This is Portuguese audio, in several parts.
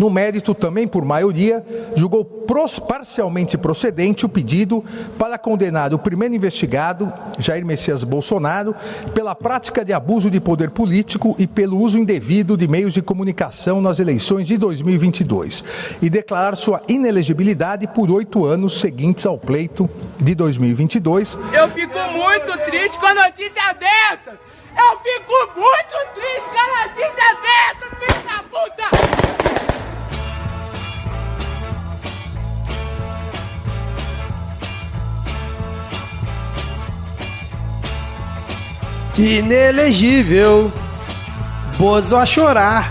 No mérito, também por maioria, julgou parcialmente procedente o pedido para condenar o primeiro investigado, Jair Messias Bolsonaro, pela prática de abuso de poder político e pelo uso indevido de meios de comunicação nas eleições de 2022 e declarar sua inelegibilidade por oito anos seguintes ao pleito de 2022. Eu fico muito triste com a notícia dessas! Eu fico muito triste com a notícia dessas, filho da puta! Inelegível, Bozo a chorar.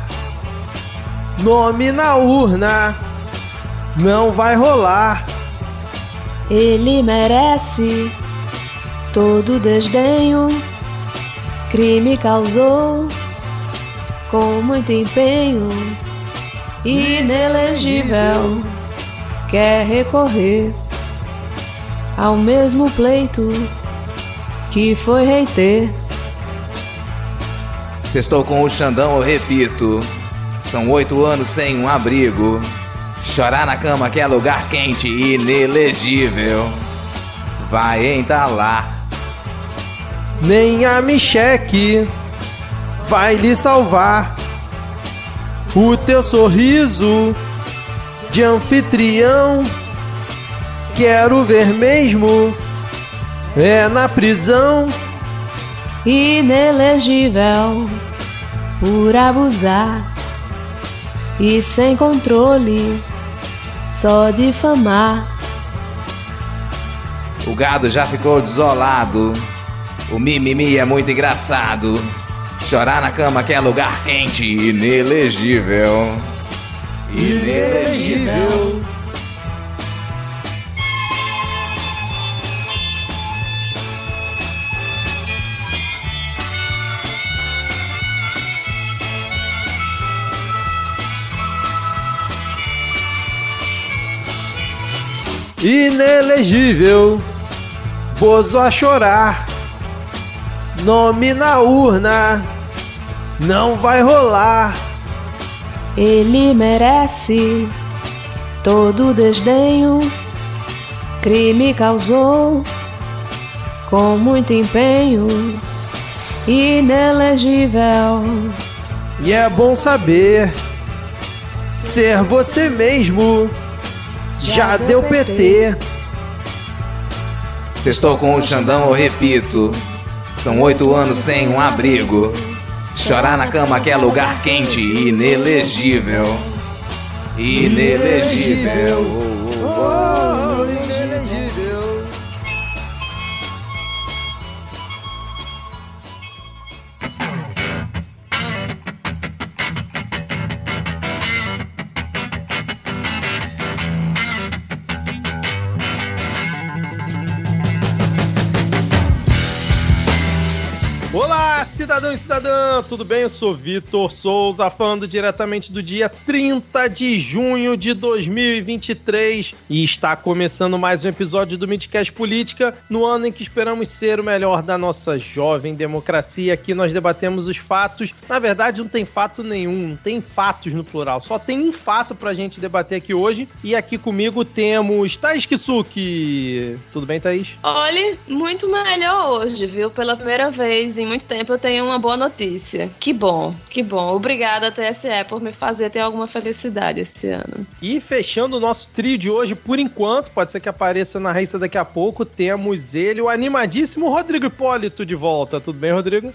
Nome na urna, não vai rolar. Ele merece todo desdenho. Crime causou com muito empenho. Inelegível, quer recorrer ao mesmo pleito que foi reiter. Se estou com o Xandão, eu repito. São oito anos sem um abrigo. Chorar na cama que é lugar quente e inelegível. Vai entalar. Nem a Micheque vai lhe salvar. O teu sorriso de anfitrião. Quero ver mesmo. É na prisão. Inelegível por abusar e sem controle, só difamar. O gado já ficou desolado. O mimimi é muito engraçado. Chorar na cama que é lugar quente, inelegível. Inelegível. Inelegível, Bozo a chorar. Nome na urna, não vai rolar. Ele merece todo desdenho. Crime causou com muito empenho. Inelegível. E é bom saber ser você mesmo. Já deu PT. Se estou com o Xandão, eu repito. São oito anos sem um abrigo. Chorar na cama que é lugar quente inelegível. Inelegível. Oh, inelegível. Tudo bem? Eu sou Vitor Souza, falando diretamente do dia 30 de junho de 2023 e está começando mais um episódio do Midcast Política, no ano em que esperamos ser o melhor da nossa jovem democracia. Aqui nós debatemos os fatos. Na verdade, não tem fato nenhum, não tem fatos no plural, só tem um fato pra gente debater aqui hoje. E aqui comigo temos Thaís Kisuki. Tudo bem, Thaís? Olha, muito melhor hoje, viu? Pela primeira vez em muito tempo eu tenho uma boa notícia. Que bom, que bom. Obrigada, TSE, por me fazer ter alguma felicidade esse ano. E fechando o nosso trio de hoje, por enquanto, pode ser que apareça na raíça daqui a pouco, temos ele, o animadíssimo Rodrigo Hipólito de volta. Tudo bem, Rodrigo?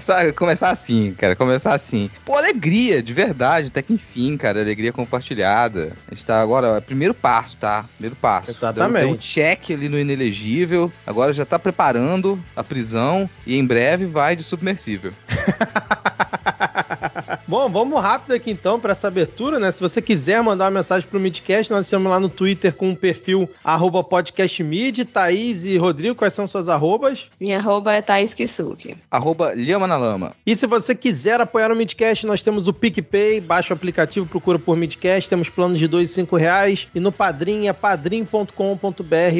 Sabe, começar assim, cara, começar assim. Pô, alegria, de verdade, até que enfim, cara, alegria compartilhada. A gente tá agora, é primeiro passo, tá? Primeiro passo. Exatamente. Deu, deu um check ali no inelegível, agora já tá preparando a prisão e em breve vai de submersível. Bom, vamos rápido aqui então para essa abertura, né? Se você quiser mandar uma mensagem pro Midcast, nós estamos lá no Twitter com o perfil arroba podcastmid, Thaís e Rodrigo, quais são suas arrobas? Minha arroba é Thaís Kisuki. Arroba Lhama na Lama. E se você quiser apoiar o Midcast, nós temos o PicPay, baixa o aplicativo, procura por Midcast, temos planos de dois e cinco reais, e no Padrim é padrim.com.br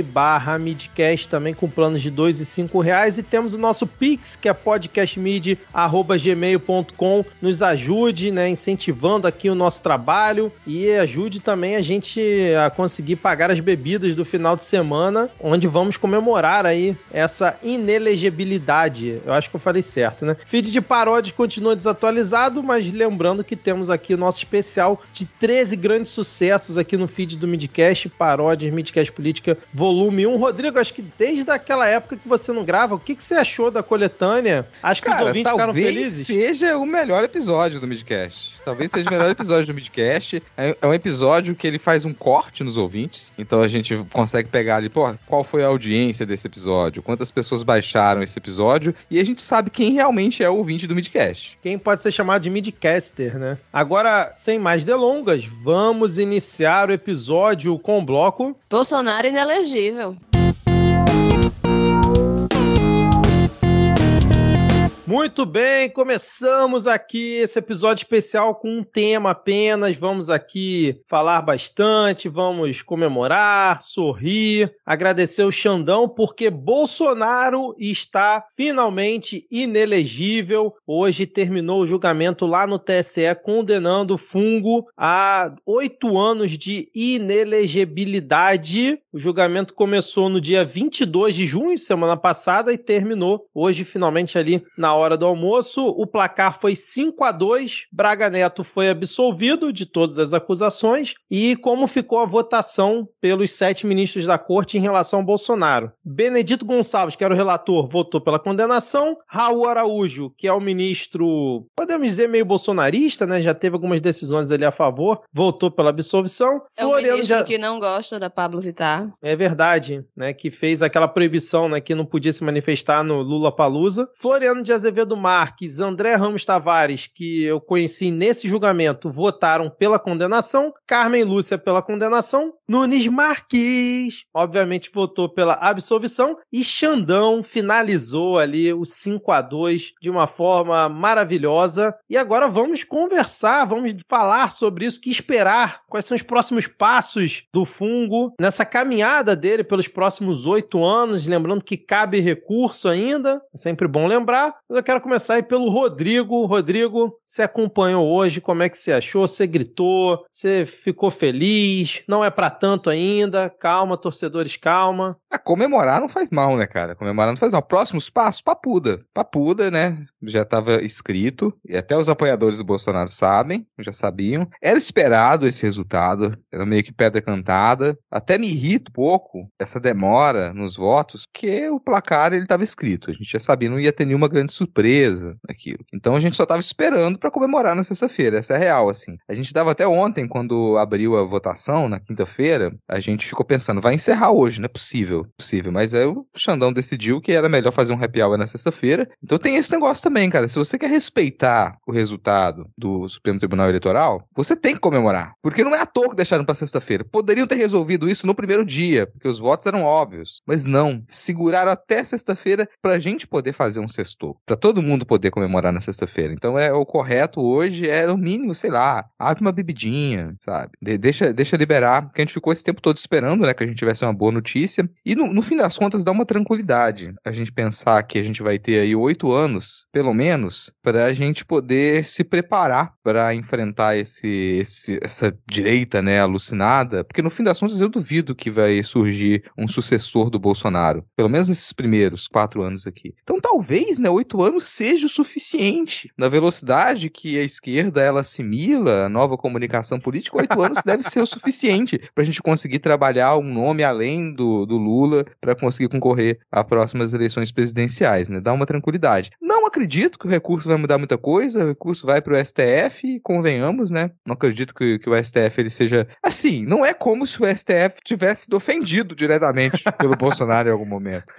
barra Midcast, também com planos de dois e cinco reais, e temos o nosso Pix, que é podcastmid, arroba gmail.com, nos ajude ajude, né, incentivando aqui o nosso trabalho e ajude também a gente a conseguir pagar as bebidas do final de semana, onde vamos comemorar aí essa inelegibilidade. Eu acho que eu falei certo, né? Feed de paródias continua desatualizado, mas lembrando que temos aqui o nosso especial de 13 grandes sucessos aqui no feed do Midcast, paródias, Midcast Política, volume 1. Rodrigo, acho que desde aquela época que você não grava, o que, que você achou da coletânea? Acho que Cara, os ouvintes ficaram felizes. seja o melhor episódio do Midcast. Talvez seja o melhor episódio do Midcast. É é um episódio que ele faz um corte nos ouvintes. Então a gente consegue pegar ali, pô, qual foi a audiência desse episódio? Quantas pessoas baixaram esse episódio? E a gente sabe quem realmente é o ouvinte do Midcast. Quem pode ser chamado de midcaster, né? Agora, sem mais delongas, vamos iniciar o episódio com o bloco. Bolsonaro inelegível. Muito bem, começamos aqui esse episódio especial com um tema apenas. Vamos aqui falar bastante, vamos comemorar, sorrir, agradecer o Xandão porque Bolsonaro está finalmente inelegível. Hoje terminou o julgamento lá no TSE condenando o fungo a oito anos de inelegibilidade. O julgamento começou no dia 22 de junho, semana passada, e terminou hoje, finalmente, ali na hora do almoço. O placar foi 5 a 2 Braga Neto foi absolvido de todas as acusações. E como ficou a votação pelos sete ministros da corte em relação ao Bolsonaro? Benedito Gonçalves, que era o relator, votou pela condenação. Raul Araújo, que é o ministro, podemos dizer, meio bolsonarista, né? Já teve algumas decisões ali a favor, votou pela absolvição. É o Floriano ministro já... que não gosta da Pablo Vittar. É verdade, né? Que fez aquela proibição, né? Que não podia se manifestar no Lula Palusa. Floriano de Azevedo Marques, André Ramos Tavares, que eu conheci nesse julgamento, votaram pela condenação. Carmen Lúcia pela condenação. Nunes Marques, obviamente, votou pela absolvição. E Xandão finalizou ali o 5 a 2 de uma forma maravilhosa. E agora vamos conversar, vamos falar sobre isso, que esperar, quais são os próximos passos do fungo nessa caminhada dele pelos próximos oito anos. Lembrando que cabe recurso ainda, é sempre bom lembrar. Mas eu quero começar aí pelo Rodrigo. Rodrigo, você acompanhou hoje, como é que você achou? Você gritou, você ficou feliz? Não é pra tanto ainda. Calma, torcedores, calma. Ah, comemorar não faz mal, né, cara? Comemorar não faz mal. Próximos passos, papuda. Papuda, né? Já estava escrito. E até os apoiadores do Bolsonaro sabem, já sabiam. Era esperado esse resultado. Era meio que pedra cantada. Até me irrita um pouco essa demora nos votos, que o placar ele estava escrito. A gente já sabia, não ia ter nenhuma grande surpresa naquilo. Então a gente só estava esperando para comemorar na sexta-feira. Essa é a real, assim. A gente dava até ontem, quando abriu a votação, na quinta-feira, a gente ficou pensando, vai encerrar hoje, não é possível, possível. Mas aí o Xandão decidiu que era melhor fazer um happy hour na sexta-feira. Então tem esse negócio também, cara. Se você quer respeitar o resultado do Supremo Tribunal Eleitoral, você tem que comemorar. Porque não é à toa que deixaram para sexta-feira. Poderiam ter resolvido isso no primeiro dia, porque os votos eram óbvios. Mas não. Seguraram até sexta-feira pra gente poder fazer um sextou. Pra todo mundo poder comemorar na sexta-feira. Então é o correto hoje é no mínimo, sei lá, abre uma bebidinha, sabe? De- deixa, deixa liberar, porque a gente ficou esse tempo todo esperando, né, que a gente tivesse uma boa notícia. E no, no fim das contas dá uma tranquilidade a gente pensar que a gente vai ter aí oito anos, pelo menos, pra gente poder se preparar pra enfrentar esse, esse, essa direita, né, alucinada. Porque no fim das contas eu duvido que vai surgir um sucessor do Bolsonaro. Pelo menos nesses primeiros quatro anos aqui. Então talvez, né, oito anos seja o suficiente. Na velocidade que a esquerda ela assimila a nova comunicação política, oito anos deve ser o suficiente para a gente conseguir trabalhar um nome além do, do Lula para conseguir concorrer a próximas eleições presidenciais, né? Dá uma tranquilidade. Não acredito que o recurso vai mudar muita coisa, o recurso vai para o STF, convenhamos, né? Não acredito que, que o STF ele seja assim. Não é como se o STF tivesse sido ofendido diretamente pelo Bolsonaro em algum momento.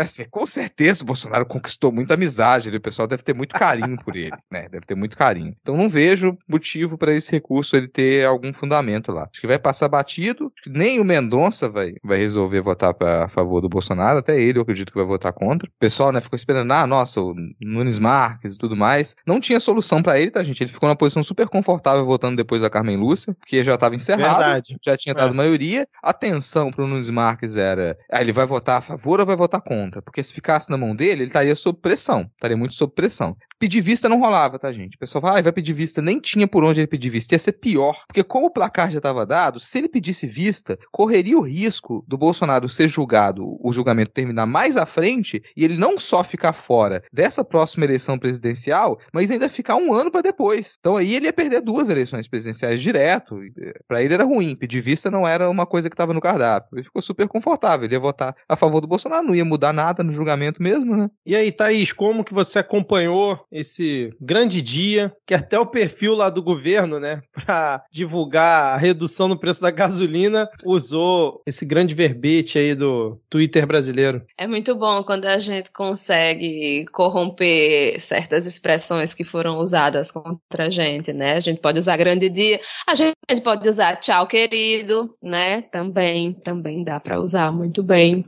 Assim, com certeza o Bolsonaro conquistou muita amizade, ele- o pessoal deve ter muito carinho por ele, né? Deve ter muito carinho. Então não vejo motivo para esse recurso ele ter algum fundamento lá. Acho que vai passar batido perdido. Nem o Mendonça vai, vai resolver votar pra, a favor do Bolsonaro, até ele eu acredito que vai votar contra. O pessoal, né, ficou esperando, ah, nossa, o Nunes Marques e tudo mais. Não tinha solução para ele, tá, gente? Ele ficou numa posição super confortável votando depois da Carmen Lúcia, porque já estava encerrado, Verdade. já tinha dado É. maioria. A tensão pro Nunes Marques era, ah, ele vai votar a favor ou vai votar contra? Porque se ficasse na mão dele, ele estaria sob pressão, estaria muito sob pressão. Pedir vista não rolava, tá, gente? O pessoal fala, ah, vai pedir vista. Nem tinha por onde ele pedir vista. Ia ser pior. Porque como o placar já estava dado, se ele pedisse vista, correria o risco do Bolsonaro ser julgado, o julgamento terminar mais à frente, e ele não só ficar fora dessa próxima eleição presidencial, mas ainda ficar um ano para depois. Então aí ele ia perder duas eleições presidenciais direto. Para ele era ruim. Pedir vista não era uma coisa que estava no cardápio. Ele ficou super confortável. Ele ia votar a favor do Bolsonaro, não ia mudar nada no julgamento mesmo, né? E aí, Thaís, como que você acompanhou esse grande dia, que até o perfil lá do governo, né, para divulgar a redução no preço da gasolina, usou esse grande verbete aí do Twitter brasileiro? É muito bom quando a gente consegue corromper certas expressões que foram usadas contra a gente, né? A gente pode usar grande dia, a gente pode usar tchau, querido, né? Também, também dá para usar muito bem.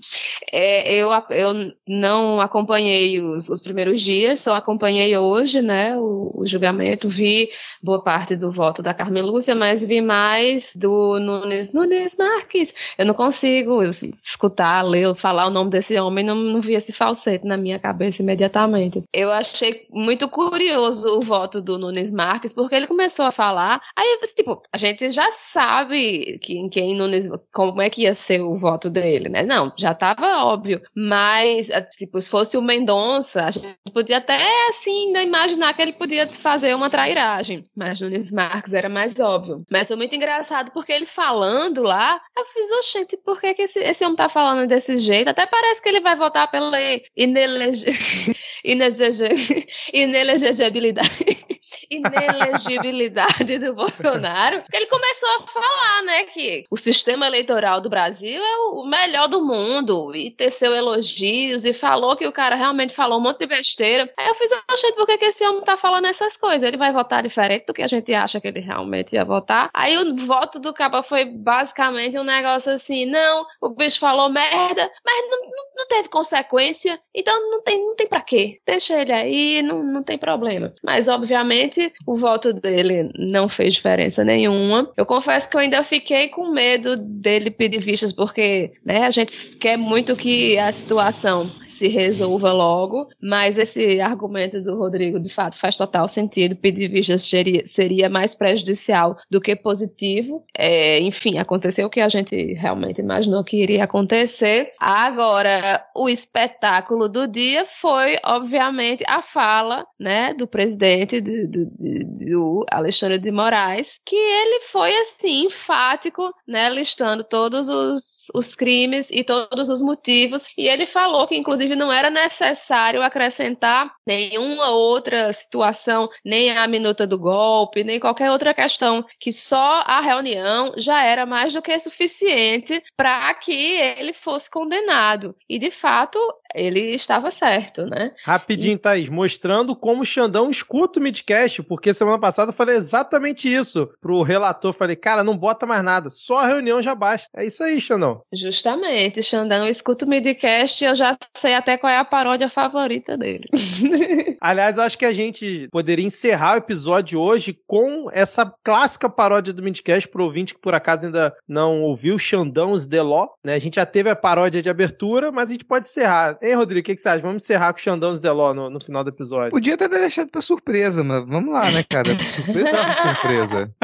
É, eu, eu não acompanhei os, os primeiros dias, só acompanhei hoje, né? O, o julgamento, vi boa parte do voto da Carmen Lúcia, mas vi mais do Nunes, Nunes Marques. Eu não consigo escutar, ler, falar o nome desse homem, não, não vi esse falsete na minha cabeça imediatamente. Eu achei muito curioso o voto do Nunes Marques, porque ele começou a falar, aí, tipo, a gente já sabe que, em quem Nunes, como é que ia ser o voto dele, né? Não, já tava óbvio, mas, tipo, se fosse o Mendonça, a gente podia até, assim, ainda imaginar que ele podia fazer uma trairagem, mas Nunes Marques era mais óbvio. Mas foi muito engraçado, porque ele falando lá, eu fiz, oxente, por que, que esse, esse homem tá falando desse jeito? Até parece que ele vai votar pela inelegi... inelegi... inelegibilidade. Inelegibilidade do Bolsonaro. Ele começou a falar, né, que o sistema eleitoral do Brasil é o melhor do mundo e teceu elogios e falou que o cara realmente falou um monte de besteira. Aí eu fiz, achei por que, que esse homem tá falando essas coisas? Ele vai votar diferente do que a gente acha que ele realmente ia votar. Aí o voto do Caba foi basicamente um negócio assim, não, o bicho falou merda, mas não, não, não teve consequência, então não tem, não tem pra quê. Deixa ele aí, não, não tem problema. Mas, obviamente, o voto dele não fez diferença nenhuma. Eu confesso que eu ainda fiquei com medo dele pedir vistas, porque né, a gente quer muito que a situação se resolva logo, mas esse argumento do Rodrigo, de fato, faz total sentido. Pedir vistas seria, seria mais prejudicial do que positivo. É, enfim, aconteceu o que a gente realmente imaginou que iria acontecer. Agora, o espetáculo do dia foi, obviamente, a fala né, do presidente do, do, do Alexandre de Moraes, que ele foi assim, enfático, né, listando todos os, os crimes e todos os motivos. E ele falou que, inclusive, não era necessário acrescentar nenhuma outra situação, nem a minuta do golpe, nem qualquer outra questão, que só a reunião já era mais do que suficiente para que ele fosse condenado. E, de fato, ele estava certo, né? Rapidinho, Thaís, mostrando como o Xandão escuta o Midcast, porque semana passada eu falei exatamente isso pro relator. Falei, cara, não bota mais nada, só a reunião já basta. É isso aí, Xandão. Justamente, Xandão escuta o Midcast e eu já sei até qual é a paródia favorita dele. Aliás, acho que a gente poderia encerrar o episódio hoje com essa clássica paródia do Midcast pro ouvinte que por acaso ainda não ouviu, Xandão os Deló, né? A gente já teve a paródia de abertura, mas a gente pode encerrar. Hein, Rodrigo, o que, que você acha? Vamos encerrar com o Xandão os Deló no, no final do episódio. Podia ter deixado pra surpresa, mas vamos lá, né, cara? Surpresa pra surpresa.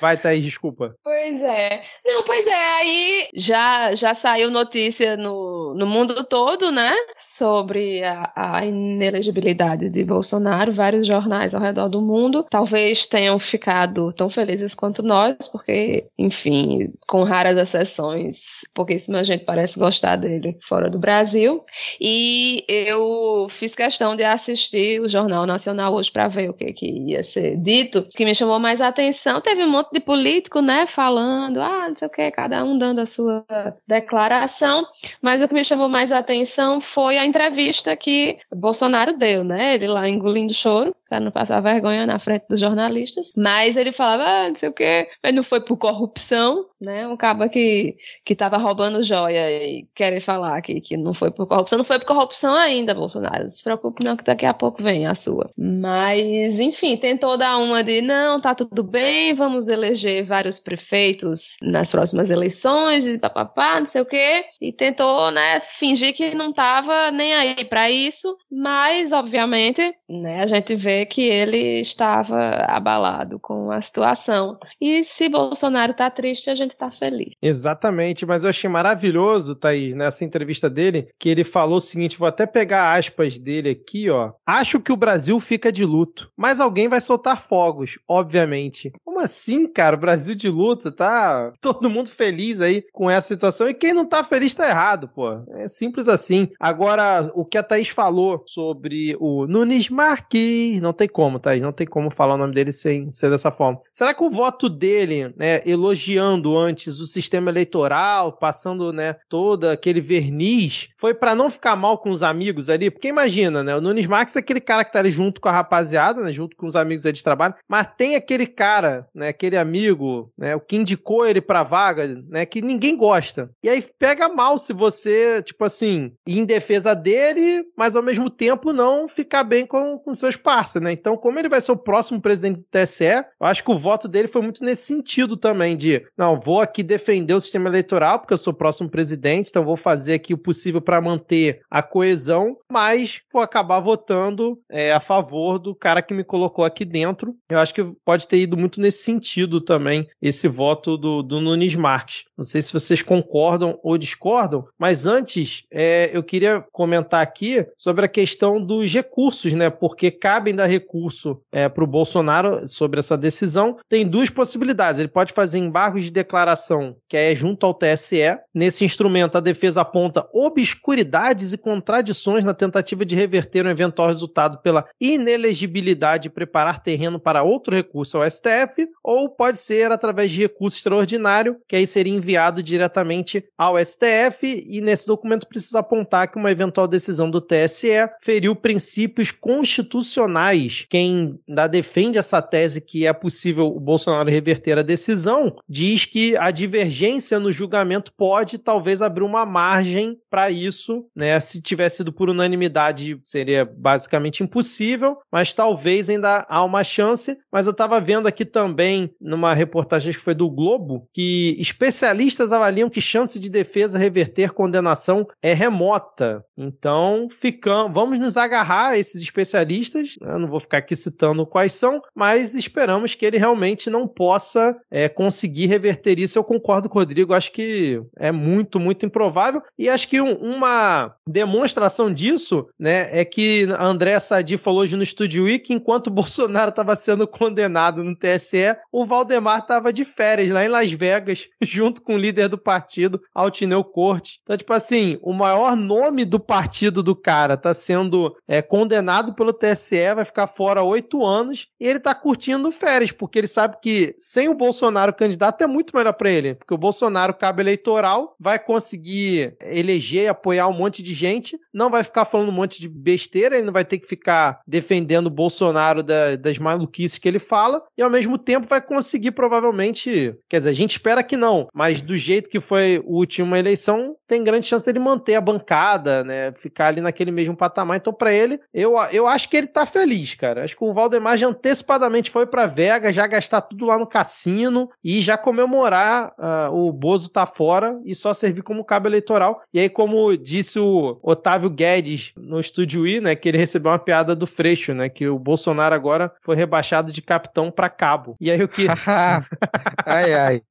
Vai, Thaís, desculpa. Pois é. Não, pois é, aí já, já saiu notícia no, no mundo todo, né? Sobre a, a inelegibilidade de Bolsonaro, vários jornais ao redor do mundo. Talvez tenham ficado tão felizes quanto nós, porque, enfim, com raras exceções, pouquíssima gente parece gostar dele fora do Brasil. E eu fiz questão de assistir o Jornal Nacional hoje para ver o que, que ia ser dito. O que me chamou mais a atenção, teve um monte de político, né, falando, ah, não sei o que, cada um dando a sua declaração, mas o que me chamou mais a atenção foi a entrevista que Bolsonaro deu, né, ele lá engolindo choro, pra não passar vergonha na frente dos jornalistas. Mas ele falava, ah, não sei o quê, mas não foi por corrupção, né? Um cabo que, que tava roubando joia e querer falar que, que não foi por corrupção. Não foi por corrupção ainda, Bolsonaro. Se preocupe não que daqui a pouco vem a sua. Mas, enfim, tentou dar uma de, não, tá tudo bem, vamos eleger vários prefeitos nas próximas eleições e papapá, não sei o quê. E tentou, né, fingir que não tava nem aí para isso, mas, obviamente, né, a gente vê que ele estava abalado com a situação. E se Bolsonaro tá triste, a gente tá feliz. Exatamente, mas eu achei maravilhoso, Thaís, nessa entrevista dele, que ele falou o seguinte: vou até pegar aspas dele aqui, ó. Acho que o Brasil fica de luto, mas alguém vai soltar fogos, obviamente. Como assim, cara? O Brasil de luto, tá todo mundo feliz aí com essa situação. E quem não tá feliz tá errado, pô. É simples assim. Agora, o que a Thaís falou sobre o Nunes Marques, não tem como, Thaís, não tem como falar o nome dele sem ser dessa forma. Será que o voto dele, né, elogiando antes o sistema eleitoral, passando, né, todo aquele verniz, foi para não ficar mal com os amigos ali? Porque imagina, né, o Nunes Marques é aquele cara que tá ali junto com a rapaziada, né, junto com os amigos aí de trabalho, mas tem aquele cara, né, aquele amigo, né, o que indicou ele pra vaga, né, que ninguém gosta. E aí pega mal se você, tipo assim, ir em defesa dele, mas ao mesmo tempo não ficar bem com, com seus parceiros, né? Então, como ele vai ser o próximo presidente do TSE, eu acho que o voto dele foi muito nesse sentido também, de, não, vou aqui defender o sistema eleitoral, porque eu sou o próximo presidente, então vou fazer aqui o possível para manter a coesão, mas vou acabar votando é, a favor do cara que me colocou aqui dentro. Eu acho que pode ter ido muito nesse sentido também, esse voto do, do Nunes Marques. Não sei se vocês concordam ou discordam, mas antes é, eu queria comentar aqui sobre a questão dos recursos, né? Porque cabem dar recurso é, para o Bolsonaro sobre essa decisão. Tem duas possibilidades. Ele pode fazer embargos de declaração, que é junto ao TSE. Nesse instrumento, a defesa aponta obscuridades e contradições na tentativa de reverter um eventual resultado pela inelegibilidade e preparar terreno para outro recurso ao STF, ou pode ser através de recurso extraordinário, que aí seria enviado diretamente ao STF, e nesse documento precisa apontar que uma eventual decisão do TSE feriu princípios constitucionais. Quem da defende essa tese que é possível o Bolsonaro reverter a decisão, diz que a divergência no julgamento pode talvez abrir uma margem para isso, né? Se tivesse sido por unanimidade, seria basicamente impossível, mas talvez ainda há uma chance. Mas eu estava vendo aqui também numa reportagem que foi do Globo que especialistas avaliam que chance de defesa reverter condenação é remota. Então, ficamos, vamos nos agarrar a esses especialistas. Eu não vou ficar aqui citando quais são, mas esperamos que ele realmente não possa é, conseguir reverter isso. Eu concordo com o Rodrigo, acho que é muito, muito improvável. E acho que um, uma demonstração disso né, é que a André Sadi falou hoje no Studio Week, enquanto Bolsonaro estava sendo condenado no TSE, o Valdemar estava de férias lá em Las Vegas, junto com o líder do partido, Altineu Corte. Então, tipo assim, o maior nome do partido do cara está sendo é, condenado pelo TSE, vai ficar fora oito anos, e ele está curtindo férias, porque ele sabe que sem o Bolsonaro candidato é muito melhor para ele, porque o Bolsonaro cabo eleitoral vai conseguir eleger e apoiar um monte de gente, não vai ficar falando um monte de besteira, ele não vai ter que ficar defendendo o Bolsonaro da, das maluquices que ele fala, e ao mesmo tempo vai conseguir provavelmente, quer dizer, a gente espera que não, mas do jeito que foi a última eleição, tem grande chance dele manter a bancada, né, ficar ali naquele mesmo patamar. Então, para ele, eu, eu acho que ele tá feliz, cara. Acho que o Valdemar já antecipadamente foi para Vegas, já gastar tudo lá no cassino e já comemorar uh, o Bozo tá fora e só servir como cabo eleitoral. E aí, como disse o Otávio Guedes no Estúdio I, né, que ele recebeu uma piada do Freixo, né, que o Bolsonaro agora foi rebaixado de capitão para cabo. E aí o que ai, ai.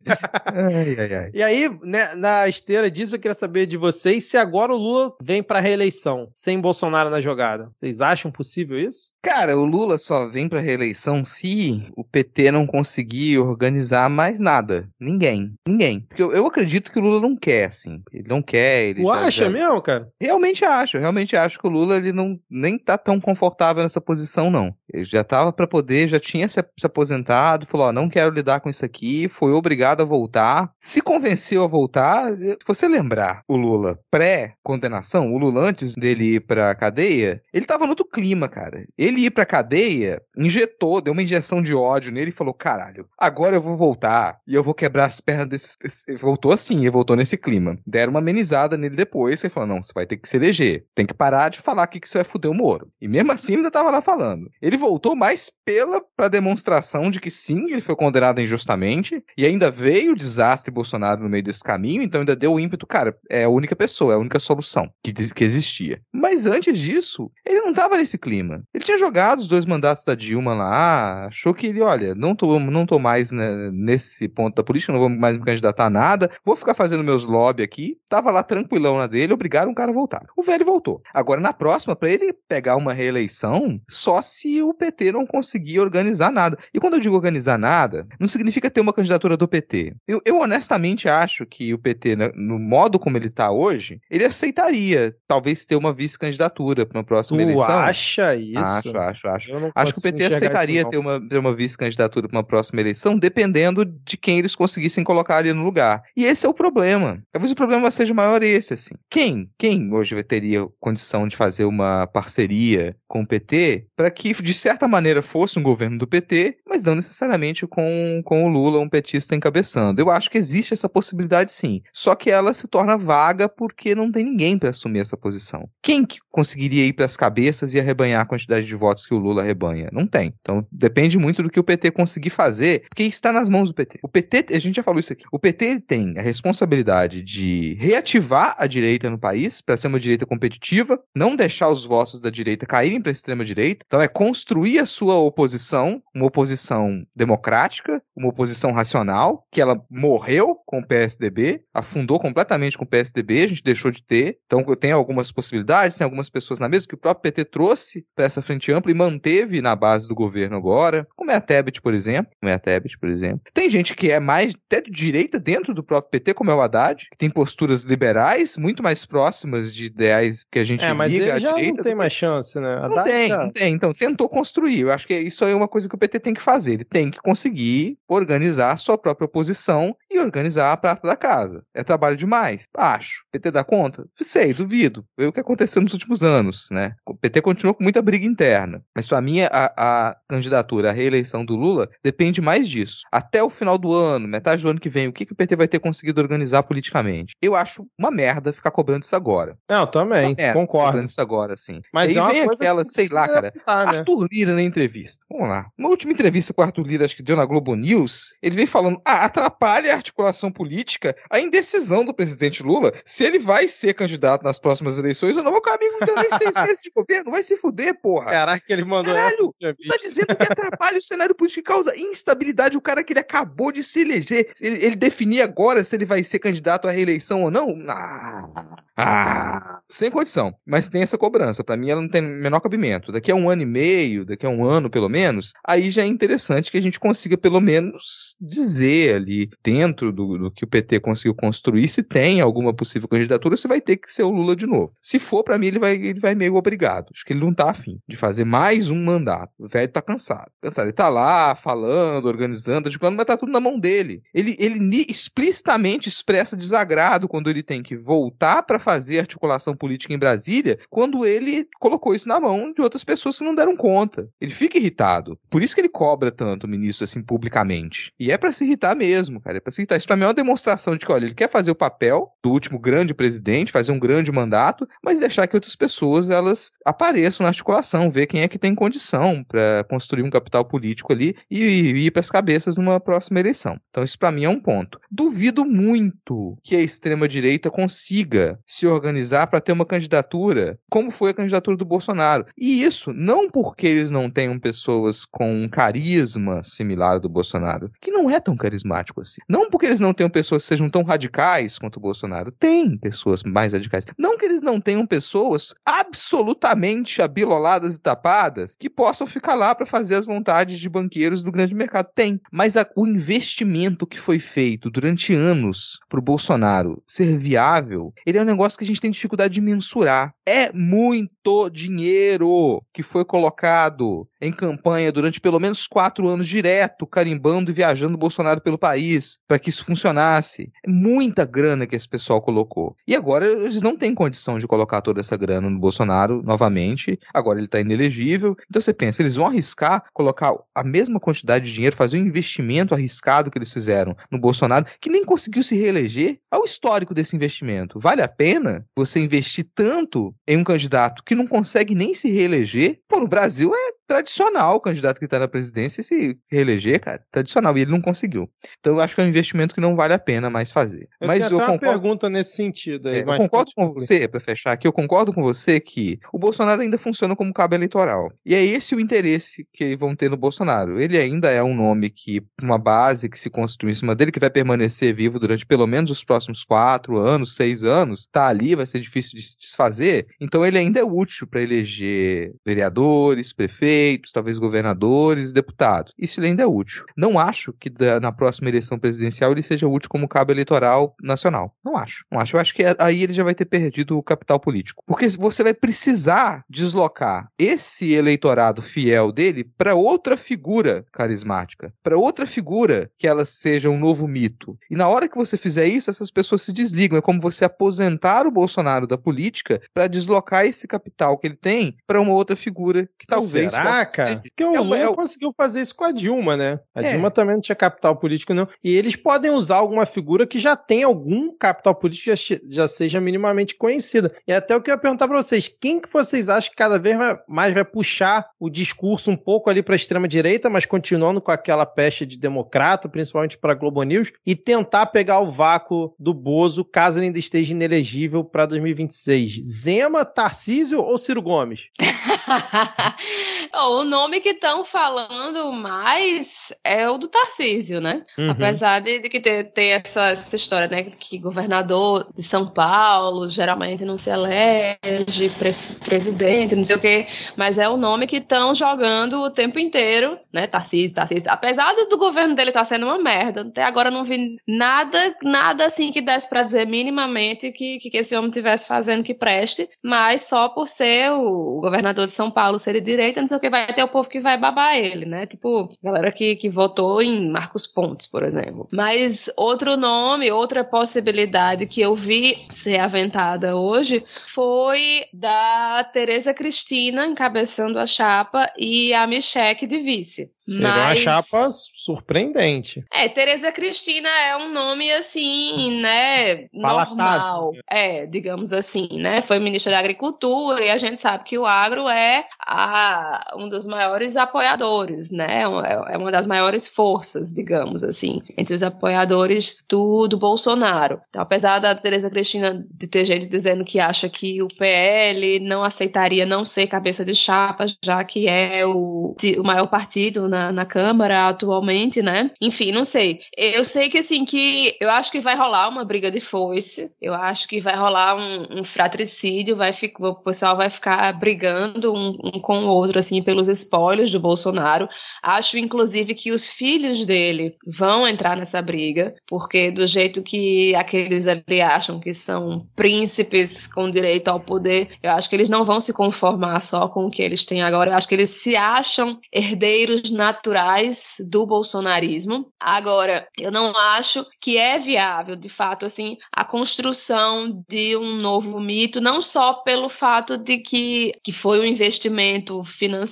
ai, ai, ai. E aí, né, na esteira disso, eu queria saber de vocês se agora o Lula vem para reeleição, sem Bolsonaro na jogada. Vocês acham possível isso? Cara, o Lula só vem para reeleição se o PT não conseguir organizar mais nada. Ninguém. Ninguém. Porque eu, eu acredito que o Lula não quer, assim. Ele não quer. Ele Tu acha já- mesmo, cara? Realmente acho, realmente acho que o Lula ele não nem tá tão confortável nessa posição não. Ele já tava para poder, já tinha se, se aposentado, falou, ó, não quero lidar com isso aqui, foi obrigado a voltar. Se convenceu a voltar, se você lembrar, o Lula pré-condenação, o Lula antes dele ir pra cadeia, ele tava no outro clima, cara. Ele ir pra cadeia, injetou, deu uma injeção de ódio nele e falou: caralho, agora eu vou voltar e eu vou quebrar as pernas desse. esse- Voltou assim, ele voltou nesse clima. Deram uma amenizada nele depois, ele falou: não, você vai ter que se eleger. Tem que parar de falar aqui que você vai fuder o Moro. E mesmo assim ainda tava lá falando. Ele voltou mais pela pra demonstração de que sim, ele foi condenado injustamente, e ainda veio o desastre Bolsonaro no meio desse caminho, então ainda deu o ímpeto, cara, é a única pessoa, é a única solução que, que existia. Mas antes disso, ele não tava nesse clima. Ele tinha jogado os dois mandatos da Dilma lá, achou que ele, olha, não tô, não tô mais né, nesse ponto da política, não vou mais me candidatar a nada, vou ficar fazendo meus lobby aqui. Tava lá tranquilão na dele, obrigaram o cara a voltar. O velho voltou. Agora, na próxima, pra ele pegar uma reeleição, só se o PT não conseguir organizar nada. E quando eu digo organizar nada, não significa ter uma candidatura do PT. Eu, eu honestamente acho que o PT, né, no modo como ele tá hoje, ele aceitaria talvez ter uma vice-candidatura pra uma próxima Tu eleição. acha isso? Acho, acho, acho. Acho que o PT aceitaria ter uma, ter uma vice-candidatura para uma próxima eleição, dependendo de quem eles conseguissem colocar ali no lugar. E esse é o problema. Talvez o problema seja maior esse, assim. Quem? Quem hoje teria condição de fazer uma parceria com o PT para que, de certa maneira, fosse um governo do PT, mas não necessariamente com, com o Lula, um petista encabeçando? Eu acho que existe essa possibilidade, sim. Só que ela se torna vaga porque não tem ninguém para assumir essa posição. Quem que conseguiria ir para as cabeças e arrebanhar a quantidade de votos que o Lula arrebanha? Não tem. Então depende muito do que o PT conseguir fazer, porque está nas mãos do PT. O PT, a gente já falou isso aqui, o PT tem a responsabilidade de reativar a direita no país para ser uma direita competitiva, não deixar os votos da direita caírem para a extrema direita. Então é construir a sua oposição, uma oposição democrática, uma oposição racional, que ela morreu com o PSDB, afundou completamente com o PSDB, a gente deixou de ter. Então tem algumas possibilidades, tem algumas pessoas na mesa que o próprio PT trouxe para essa frente ampla e manteve na base do governo agora, como é a Tebet, por exemplo, como é a Tebet, por exemplo. Tem gente que é mais até de direita dentro do próprio PT, como é o Haddad, que tem posturas liberais muito mais próximas de ideais que a gente É, mas liga ele já direita não tem mais chance, né? não Haddad tem, já- não tem. Então, tentou construir. Eu acho que isso é uma coisa que o PT tem que fazer. Ele tem que conseguir organizar a sua própria oposição e organizar a prata da casa. É trabalho demais? Acho. O PT dá conta? Sei, duvido. Foi o que aconteceu nos últimos anos, né? O PT continuou com muita briga interna. Mas para mim, a, a candidatura, a reeleição do Lula depende mais disso. Até o final do ano, metade do ano que vem, o que, que o PT vai ter conseguido organizar politicamente? Eu acho uma merda ficar cobrando isso agora. Não, também, Uma merda concordo. Cobrando isso agora, assim. Mas e aí é uma vem coisa aquela, que sei lá, cara, né? Arthur Lira na entrevista. Vamos lá. Na última entrevista com o Arthur Lira, acho que deu na Globo News, ele vem falando: ah, atrapalha a articulação política a indecisão do presidente Lula se ele vai ser candidato nas próximas eleições ou não. Meu amigo, não deu nem seis meses de governo, vai se fuder, porra. Caraca, ele mandou Caralho, essa. Tu tá dizendo que atrapalha o cenário político e causa instabilidade. O cara que ele acabou de se eleger, ele, ele definir agora se ele vai ser candidato à reeleição ou não? Ah, ah, sem condição. Mas tem essa cobrança. Pra mim, ela não tem o menor cabimento. Daqui a um ano e meio, daqui a um ano pelo menos, aí já é interessante que a gente consiga pelo menos dizer ali, dentro do, do que o PT conseguiu construir, se tem alguma possível candidatura, se vai ter que ser o Lula de novo. Se for, pra mim, ele vai, ele vai meio obrigado. Acho que ele não tá afim de fazer mais um mandato. O velho tá cansado. Cansado. Ele tá lá falando, organizando, articulando, mas tá tudo na mão dele. Ele, ele explicitamente expressa desagrado quando ele tem que voltar pra fazer articulação política em Brasília, quando ele colocou isso na mão de outras pessoas que não deram conta. Ele fica irritado. Por isso que ele cobra tanto o ministro assim publicamente. E é pra se irritar mesmo, cara. É pra se irritar. Isso pra mim é uma demonstração de que, olha, ele quer fazer o papel do último grande presidente, fazer um grande mandato, mas deixar que outras pessoas elas apareçam na articulação, ver quem é que tem condição pra construir um capital político ali e, e ir pras cabeças numa próxima eleição. Então isso pra mim é um ponto. Duvido muito que a extrema direita consiga se organizar pra ter uma candidatura como foi a candidatura do Bolsonaro. E isso não porque eles não tenham pessoas com um carisma similar ao do Bolsonaro, que não é tão carismático assim. Não porque eles não tenham pessoas que sejam tão radicais quanto o Bolsonaro. Tem pessoas mais radicais. Não que eles não tenham pessoas absolutamente abiloladas e tapadas que possam ficar lá para fazer as vontades de banqueiros do grande mercado. Tem. Mas a- o investimento que foi feito durante anos pro Bolsonaro ser viável, ele é um negócio que a gente tem dificuldade de mensurar. É muito dinheiro que foi colocado. Em campanha durante pelo menos quatro anos direto, carimbando e viajando Bolsonaro pelo país para que isso funcionasse. É muita grana que esse pessoal colocou. E agora eles não têm condição de colocar toda essa grana no Bolsonaro novamente. Agora ele está inelegível. Então você pensa, eles vão arriscar colocar a mesma quantidade de dinheiro, fazer um investimento arriscado que eles fizeram no Bolsonaro, que nem conseguiu se reeleger. Olha o histórico desse investimento. Vale a pena você investir tanto em um candidato que não consegue nem se reeleger? Pô, no Brasil é tradicional o candidato que está na presidência se reeleger, cara. Tradicional. E ele não conseguiu. Então eu acho que é um investimento que não vale a pena mais fazer. Eu Mas eu até uma concordo. pergunta nesse sentido aí. É, eu concordo com você, para fechar aqui, eu concordo com você que o Bolsonaro ainda funciona como cabo eleitoral. E é esse o interesse que vão ter no Bolsonaro. Ele ainda é um nome que, uma base que se construiu em cima dele, que vai permanecer vivo durante pelo menos os próximos quatro anos, seis anos, tá ali, vai ser difícil de se desfazer. Então ele ainda é útil para eleger vereadores, prefeitos, talvez governadores e deputados. Isso ele ainda é útil. Não acho que da- na próxima eleição presidencial ele seja útil como cabo eleitoral nacional. Não acho. Não acho. Eu acho que aí ele já vai ter perdido o capital político. Porque você vai precisar deslocar esse eleitorado fiel dele para outra figura carismática, para outra figura que ela seja um novo mito. E na hora que você fizer isso, essas pessoas se desligam. É como você aposentar o Bolsonaro da política para deslocar esse capital que ele tem para uma outra figura que talvez Será, possa cara? ser- Porque o É o- Lula é o- conseguiu fazer isso com a Dilma, né? A É. Dilma também não tinha capital político, não. E eles podem usar alguma figura que já tem algum capital político, já, já seja minimamente conhecida. E até eu queria perguntar pra vocês, quem que vocês acham que cada vez mais vai puxar o discurso um pouco ali pra extrema-direita, mas continuando com aquela peste de democrata, principalmente pra Globo News, e tentar pegar o vácuo do Bozo, caso ele ainda esteja inelegível pra 2026? Zema, Tarcísio ou Ciro Gomes? o nome que estão falando mais é o do Tarcísio, né? Uhum. Apesar de, de que ter, ter essa, essa história, né? Que governador de São Paulo geralmente não se elege, pre- presidente, não sei o quê, mas é o nome que estão jogando o tempo inteiro, né? Tarcísio, Tarcísio. Apesar do, governo dele estar sendo uma merda, até agora não vi nada, nada assim que desse pra dizer minimamente que, que esse homem estivesse fazendo que preste, mas só por ser o, o governador de São Paulo, ser de direita, não sei o que, vai ter o povo que vai babar ele, né? Tipo, galera que, que votou em Marcos Pontes, por exemplo. Mas outro nome, outra possibilidade que eu vi ser aventada hoje foi da Tereza Cristina encabeçando a chapa e a Micheque de vice. Será uma Mas- chapa surpreendente. é, Tereza Cristina é um nome assim, né, Palatável, normal. É, digamos assim, né? Foi ministra da Agricultura e a gente sabe que o agro é a- um dos maiores apoiadores, né? É uma das maiores forças, digamos assim, entre os apoiadores do, do Bolsonaro. Então, apesar da Tereza Cristina de ter gente dizendo que acha que o PL não aceitaria não ser cabeça de chapa, já que é o, o maior partido na, na Câmara atualmente, né? Enfim, não sei. Eu sei que assim, que eu acho que vai rolar uma briga de foice, eu acho que vai rolar um, um fratricídio, vai o pessoal vai ficar brigando um, um com o outro, assim, pelos espólios do Bolsonaro. Acho, inclusive, que os filhos dele vão entrar nessa briga, porque do jeito que aqueles ali acham que são príncipes com direito ao poder, eu acho que eles não vão se conformar só com o que eles têm agora. Eu acho que eles se acham herdeiros naturais do bolsonarismo. Agora, eu não acho que é viável, de fato, assim, a construção de um novo mito, não só pelo fato de que, que foi um investimento financeiro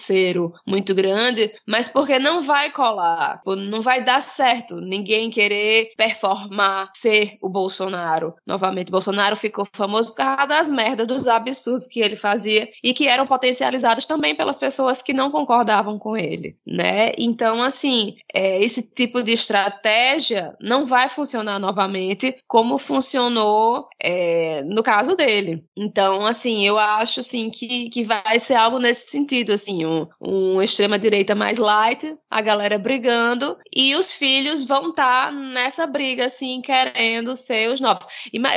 muito grande, mas porque não vai colar, não vai dar certo ninguém querer performar, ser o Bolsonaro. Novamente, Bolsonaro ficou famoso por causa das merdas, dos absurdos que ele fazia e que eram potencializados também pelas pessoas que não concordavam com ele, né? Então, assim, é, esse tipo de estratégia não vai funcionar novamente como funcionou é, no caso dele. Então, assim, eu acho assim que, que vai ser algo nesse sentido, assim, um, um extrema-direita mais light, a galera brigando, e os filhos vão estar nessa briga, assim, querendo ser os novos.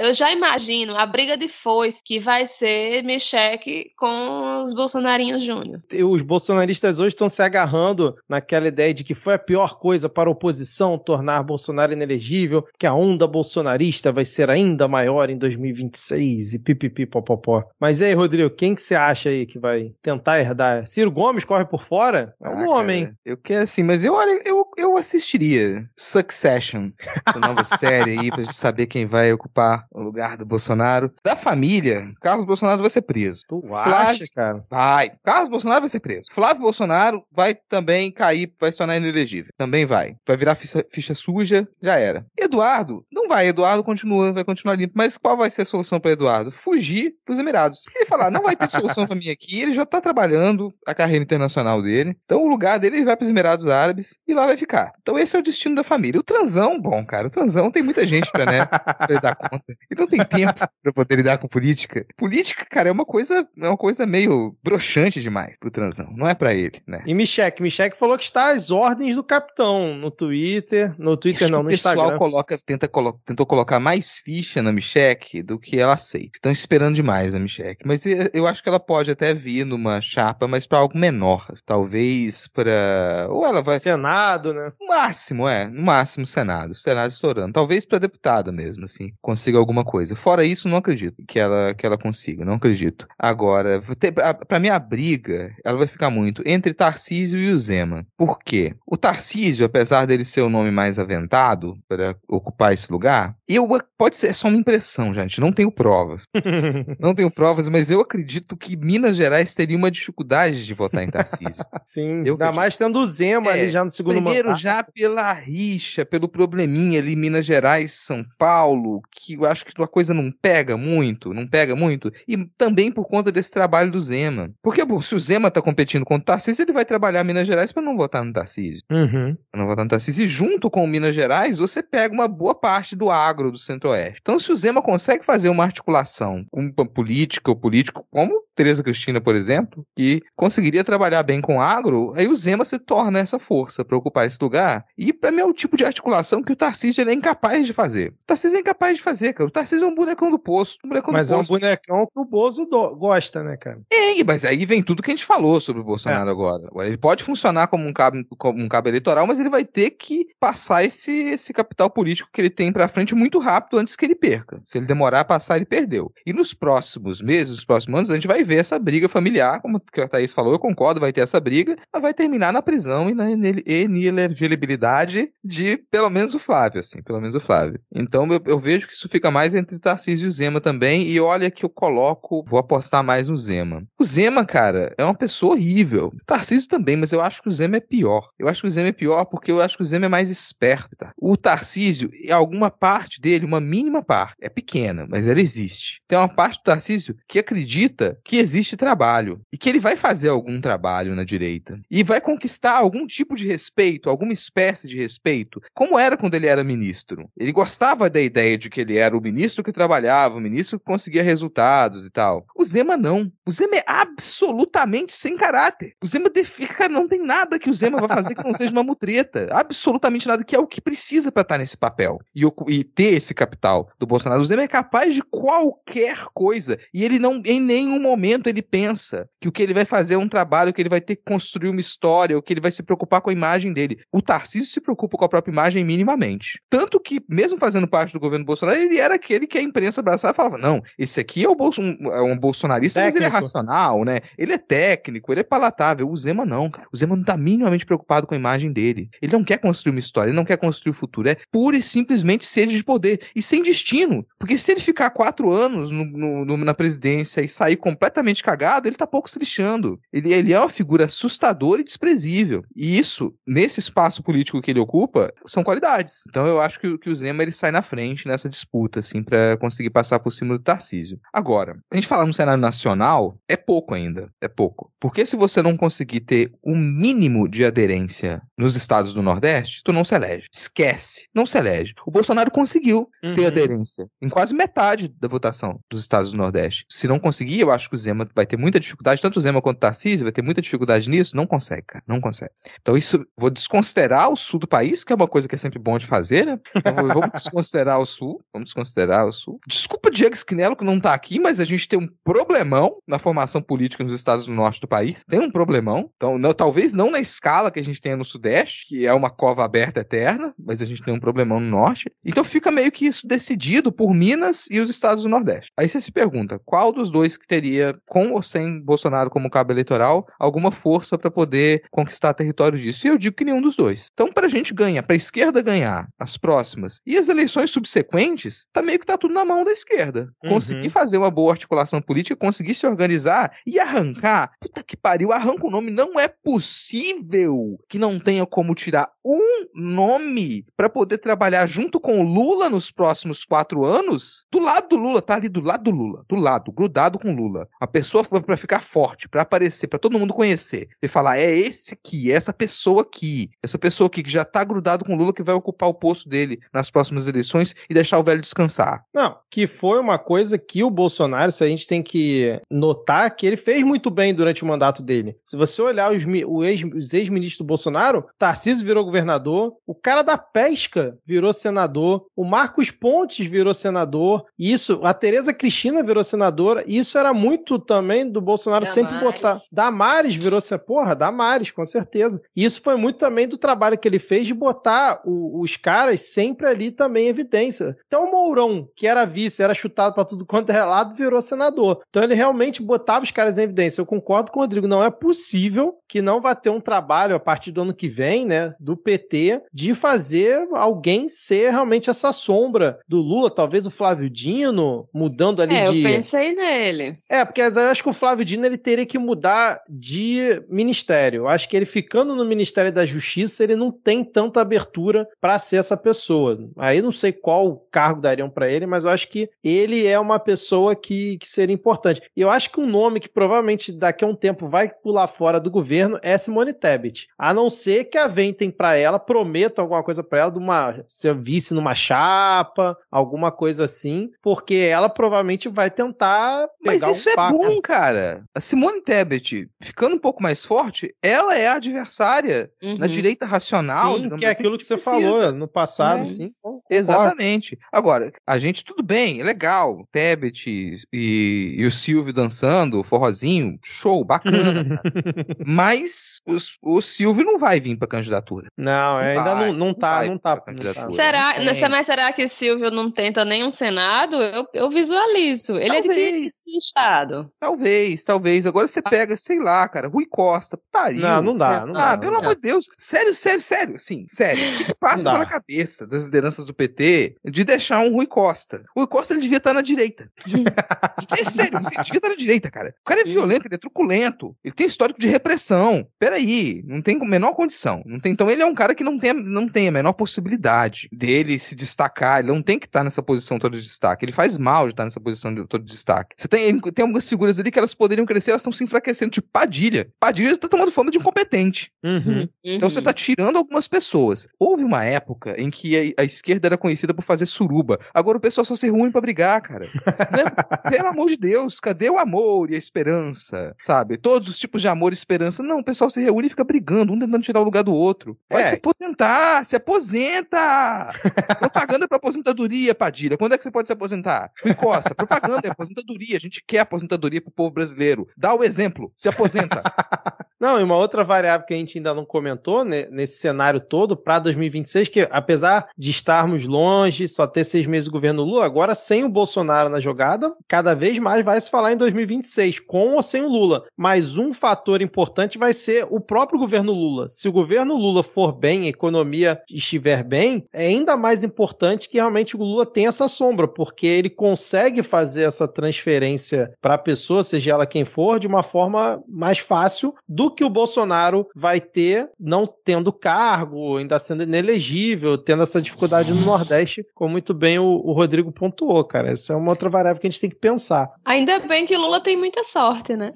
Eu já imagino a briga de foice que vai ser Micheque com os Bolsonarinhos Júnior. Os bolsonaristas hoje estão se agarrando naquela ideia de que foi a pior coisa para a oposição tornar Bolsonaro inelegível, que a onda bolsonarista vai ser ainda maior em 2026 e pipipi popopó. Mas e aí, Rodrigo, quem que você acha aí que vai tentar herdar? Ciro Gomes corre por fora, é um Ah, hein? cara, Eu quero assim, mas eu, olha, eu, eu assistiria Succession, essa nova série aí, pra gente saber quem vai ocupar o lugar do Bolsonaro. Da família, Carlos Bolsonaro vai ser preso. Tu Flávio- acha, cara? Vai. Carlos Bolsonaro vai ser preso. Flávio Bolsonaro vai também cair, vai se tornar inelegível. Também vai. Vai virar ficha, ficha suja, já era. Eduardo, não vai. Eduardo continua, vai continuar limpo. Mas qual vai ser a solução para Eduardo? Fugir pros Emirados. Ele falar, não vai ter solução para mim aqui. Ele já tá trabalhando a carreira internacional dele. Então o lugar dele ele vai pros Emirados Árabes e lá vai ficar. Então esse é o destino da família. O transão, bom, cara, o transão tem muita gente pra, né, pra dar conta. Ele não tem tempo pra poder lidar com política. Política, cara, é uma coisa, é uma coisa meio broxante demais pro transão. Não é pra ele, né? E Michek, Michek falou que está às ordens do capitão no Twitter, no Twitter Acho não, no o pessoal Instagram. coloca, tenta, colo- tentou colocar mais ficha na Michelle do que ela aceita. Estão esperando demais a Michelle. Mas eh, eu acho que ela pode até vir numa chapa, mas pra algo menor. Talvez pra. Ou ela vai. Senado, né? No máximo, é. No máximo, Senado. Senado estourando. Talvez pra deputada mesmo, assim. Consiga alguma coisa. Fora isso, não acredito que ela, que ela consiga. Não acredito. Agora, vou ter- a- pra mim, a briga, ela vai ficar muito entre Tarcísio e o Zema. Por quê? O Tarcísio, apesar dele ser o nome mais aventado para ocupar esse lugar, eu pode ser é só uma impressão, gente. Não tenho provas. Não tenho provas, mas eu acredito que Minas Gerais teria uma dificuldade de votar em Tarcísio. Sim, Eu ainda mais tendo o Zema É, ali já no segundo Primeiro, mandato. já pela rixa, pelo probleminha ali, Minas Gerais, São Paulo, que eu acho que uma coisa não pega muito, não pega muito, e também por conta desse trabalho do Zema. Porque pô, se o Zema tá competindo contra o Tarcísio, ele vai trabalhar Minas Gerais para não votar no Tarcísio. Uhum. Pra não votar no Tarcísio. E junto com o Minas Gerais, você pega uma boa parte do agro do Centro-Oeste. Então, se o Zema consegue fazer uma articulação com política ou político, como Tereza Cristina, por exemplo, que conseguiria trabalhar bem com agro, aí o Zema se torna essa força para ocupar esse lugar. E para mim é o tipo de articulação que o Tarcísio é incapaz de fazer. O Tarcísio é incapaz de fazer, cara. O Tarcísio é um bonecão do poço. Um bonecão Mas do é um bonecão que o Bozo do- gosta, né, cara? É, mas aí vem tudo que a gente falou sobre o Bolsonaro É. agora. Ele pode funcionar como um cabo, como um cabo eleitoral, mas ele vai ter que passar esse, esse capital político que ele tem pra frente muito rápido antes que ele perca. Se ele demorar a passar, ele perdeu. E nos próximos meses, nos próximos anos, a gente vai ver essa briga familiar, como a Thaís falou, concordo, vai ter essa briga, mas vai terminar na prisão e na inele- inelegibilidade de pelo menos o Flávio, assim, pelo menos o Flávio. Então eu, eu vejo que isso fica mais entre Tarcísio e Zema também, e olha que eu coloco, vou apostar mais no Zema. O Zema, cara, é uma pessoa horrível. O Tarcísio também, mas eu acho que o Zema é pior. Eu acho que o Zema é pior porque eu acho que o Zema é mais esperto. Tá? O Tarcísio, alguma parte dele, uma mínima parte, é pequena, mas ela existe. Tem uma parte do Tarcísio que acredita que existe trabalho e que ele vai fazer algum trabalho na direita e vai conquistar algum tipo de respeito, alguma espécie de respeito, como era quando ele era ministro. Ele gostava da ideia de que ele era o ministro que trabalhava, o ministro que conseguia resultados e tal. O Zema não. O Zema é absolutamente sem caráter. O Zema define, cara, não tem nada que o Zema vai fazer que não seja uma mutreta. Absolutamente nada, que é o que precisa pra estar nesse papel e, e ter esse capital do Bolsonaro. O Zema é capaz de qualquer coisa e ele não, em nenhum momento ele pensa que o que ele vai fazer é um trabalho, que ele vai ter que construir uma história, ou que ele vai se preocupar com a imagem dele. O Tarcísio se preocupa com a própria imagem minimamente. Tanto que, mesmo fazendo parte do governo Bolsonaro, ele era aquele que a imprensa abraçava e falava: não, esse aqui é, o Bolso- um, é um bolsonarista, mas ele é Técnico. racional, né? Ele é técnico, ele é palatável. O Zema não, cara. O Zema não tá minimamente preocupado com a imagem dele. Ele não quer construir uma história, ele não quer construir o futuro. É pura e simplesmente sede de poder. E sem destino. Porque se ele ficar quatro anos no- no- no- na presidência e sair completamente cagado, ele tá pouco se lixando. Ele, ele é uma figura assustadora e desprezível. E isso, nesse espaço político que ele ocupa, são qualidades. Então eu acho que, o- que o Zema ele sai na frente nessa disputa, assim, pra conseguir passar por cima do Tarcísio. Agora, a gente falar no cenário nacional, é pouco ainda. É pouco. Porque se você não conseguir ter um mínimo de aderência nos estados do Nordeste, tu não se elege. Esquece. Não se elege. O Bolsonaro conseguiu ter Uhum. aderência em quase metade da votação dos estados do Nordeste. Se não conseguir, eu acho que o Zema vai ter muita dificuldade, tanto o Zema quanto o Tarcísio vai ter muita dificuldade nisso. Não consegue, cara. Não consegue. Então isso, vou desconsiderar o sul do país, que é uma coisa que é sempre bom de fazer, né? Então, vamos desconsiderar o sul. Vamos desconsiderar o sul. Desculpa Diego Esquinelo que não tá aqui, mas a gente tem um problemão na formação política nos estados do norte do país. Tem um problemão. Então, não- talvez não na escala que a gente tenha no sudeste, que é uma cova aberta eterna, mas a gente tem um problemão no norte. Então fica meio que isso decidido por Minas e os estados do Nordeste. Aí você se pergunta, qual dos dois que teria com ou sem Bolsonaro como cabo eleitoral, alguma força para poder conquistar território disso. E eu digo que nenhum dos dois. Então, para a gente ganhar, para a esquerda ganhar as próximas e as eleições subsequentes, tá meio que tá tudo na mão da esquerda. Uhum. Conseguir fazer uma boa articulação política, conseguir se organizar e arrancar. Puta que pariu, arranca o nome. Não é possível que não tenha como tirar um nome para poder trabalhar junto com o Lula nos próximos quatro anos. Do lado do Lula, tá ali do lado do Lula, do lado, grudado com o Lula. A pessoa para ficar forte, para aparecer, para todo mundo conhecer e falar: é esse aqui, é essa pessoa aqui, essa pessoa aqui que já tá grudado com o Lula que vai ocupar o posto dele nas próximas eleições e deixar o velho descansar. Não, que foi uma coisa que o Bolsonaro, se a gente tem que notar, que ele fez muito bem durante o mandato dele. Se você olhar os, mi- o ex- os ex-ministros do Bolsonaro, Tarcísio virou governador, o cara da pesca virou senador, o Marcos Pontes virou senador, isso, a Tereza Cristina virou senadora, e isso era muito também do Bolsonaro sempre Damares. botar. Damares virou, se- porra, Damares, com certeza. E isso foi muito também do trabalho que ele fez de botar o- os caras sempre ali também em evidência. Então o Mourão, que era vice, era chutado pra tudo quanto é lado, virou senador. Então ele realmente botava os caras em evidência. Eu concordo com o Rodrigo, não é possível que não vá ter um trabalho a partir do ano que vem, né, do PT, de fazer alguém ser realmente essa sombra do Lula, talvez o Flávio Dino, mudando ali É, eu de pensei nele. é, porque eu acho que o Flávio Dino ele teria que mudar de ministério. Acho que ele ficando no Ministério da Justiça, ele não tem tanta abertura para ser essa pessoa. Aí não sei qual cargo dariam para ele, mas eu acho que ele é uma pessoa que, que seria importante. E eu acho que um nome que provavelmente daqui a um tempo vai pular fora do governo é Simone Tebet. A não ser que aventem para ela, prometam alguma coisa para ela de uma ser vice numa chapa, alguma coisa assim, porque ela provavelmente vai tentar Mas pegar isso um é bom, cara. A Simone Tebet, ficando um pouco mais forte, ela é a adversária na Uhum. direita racional. Sim, que é assim, aquilo que você precisa. falou no passado, É. sim. concordo. Exatamente. Agora, a gente, tudo bem, é legal. Tebet e, e o Silvio dançando, o forrozinho, show, bacana. Mas os- o, Silvio não vai vir pra candidatura. Não, é, ainda vai, não, não não tá, não tá. pra não tá. candidatura. Será, Não mas será que Silvio não tenta nenhum Senado? Eu, eu visualizo. Ele é de que Talvez. estado? Talvez, talvez. Agora você pega, sei lá, cara, Rui Costa, pariu. Não, não dá, não ah, dá. pelo não dá. amor de Deus. Sério, sério, sério. Sim, sério. O que, passa pela cabeça das lideranças do PT de deixar um Rui Costa? O Rui Costa ele devia estar na direita. é sério, ele devia estar na direita, cara. O cara é violento, ele é truculento. Ele tem histórico de repressão. Peraí, não tem a menor condição. Não tem, então ele é um cara que não tem, não tem a menor possibilidade dele se destacar. Ele não tem que estar nessa posição toda de destaque. Ele faz mal de estar nessa posição de, toda de destaque. Você tem, tem algumas figuras ali que elas poderiam crescer, elas estão se enfraquecendo. Tipo Padilha. Padilha tá tomando fama de incompetente. Uhum. Então você tá tirando algumas pessoas. Houve uma época em que a, a esquerda era conhecida por fazer suruba. Agora o pessoal só se reúne pra brigar, cara. Né? Pelo amor de Deus, cadê o amor e a esperança? Sabe? Todos os tipos de amor e esperança. Não, o pessoal se reúne e fica brigando, um tentando tirar o lugar do outro. Vai É. se aposentar, se aposenta! propaganda pra aposentadoria, Padilha. Quando é que você pode se aposentar? Rui Costa, propaganda é aposentadoria. A gente quer aposentadoria pro povo brasileiro. Dá o exemplo, se aposenta. Não, e uma outra variável que a gente ainda não comentou né, nesse cenário todo para 2026, que apesar de estarmos longe, só ter seis meses do governo Lula, agora sem o Bolsonaro na jogada, cada vez mais vai se falar em 2026, com ou sem o Lula. Mas um fator importante vai ser o próprio governo Lula. Se o governo Lula for bem, a economia estiver bem, é ainda mais importante que realmente o Lula tenha essa sombra, porque ele consegue fazer essa transferência para a pessoa, seja ela quem for, de uma forma mais fácil do que o Bolsonaro vai ter, não tendo cargo, ainda sendo inelegível, tendo essa dificuldade no Nordeste, como muito bem o, o Rodrigo pontuou, cara. Essa é uma outra variável que a gente tem que pensar. Ainda bem que Lula tem muita sorte, né?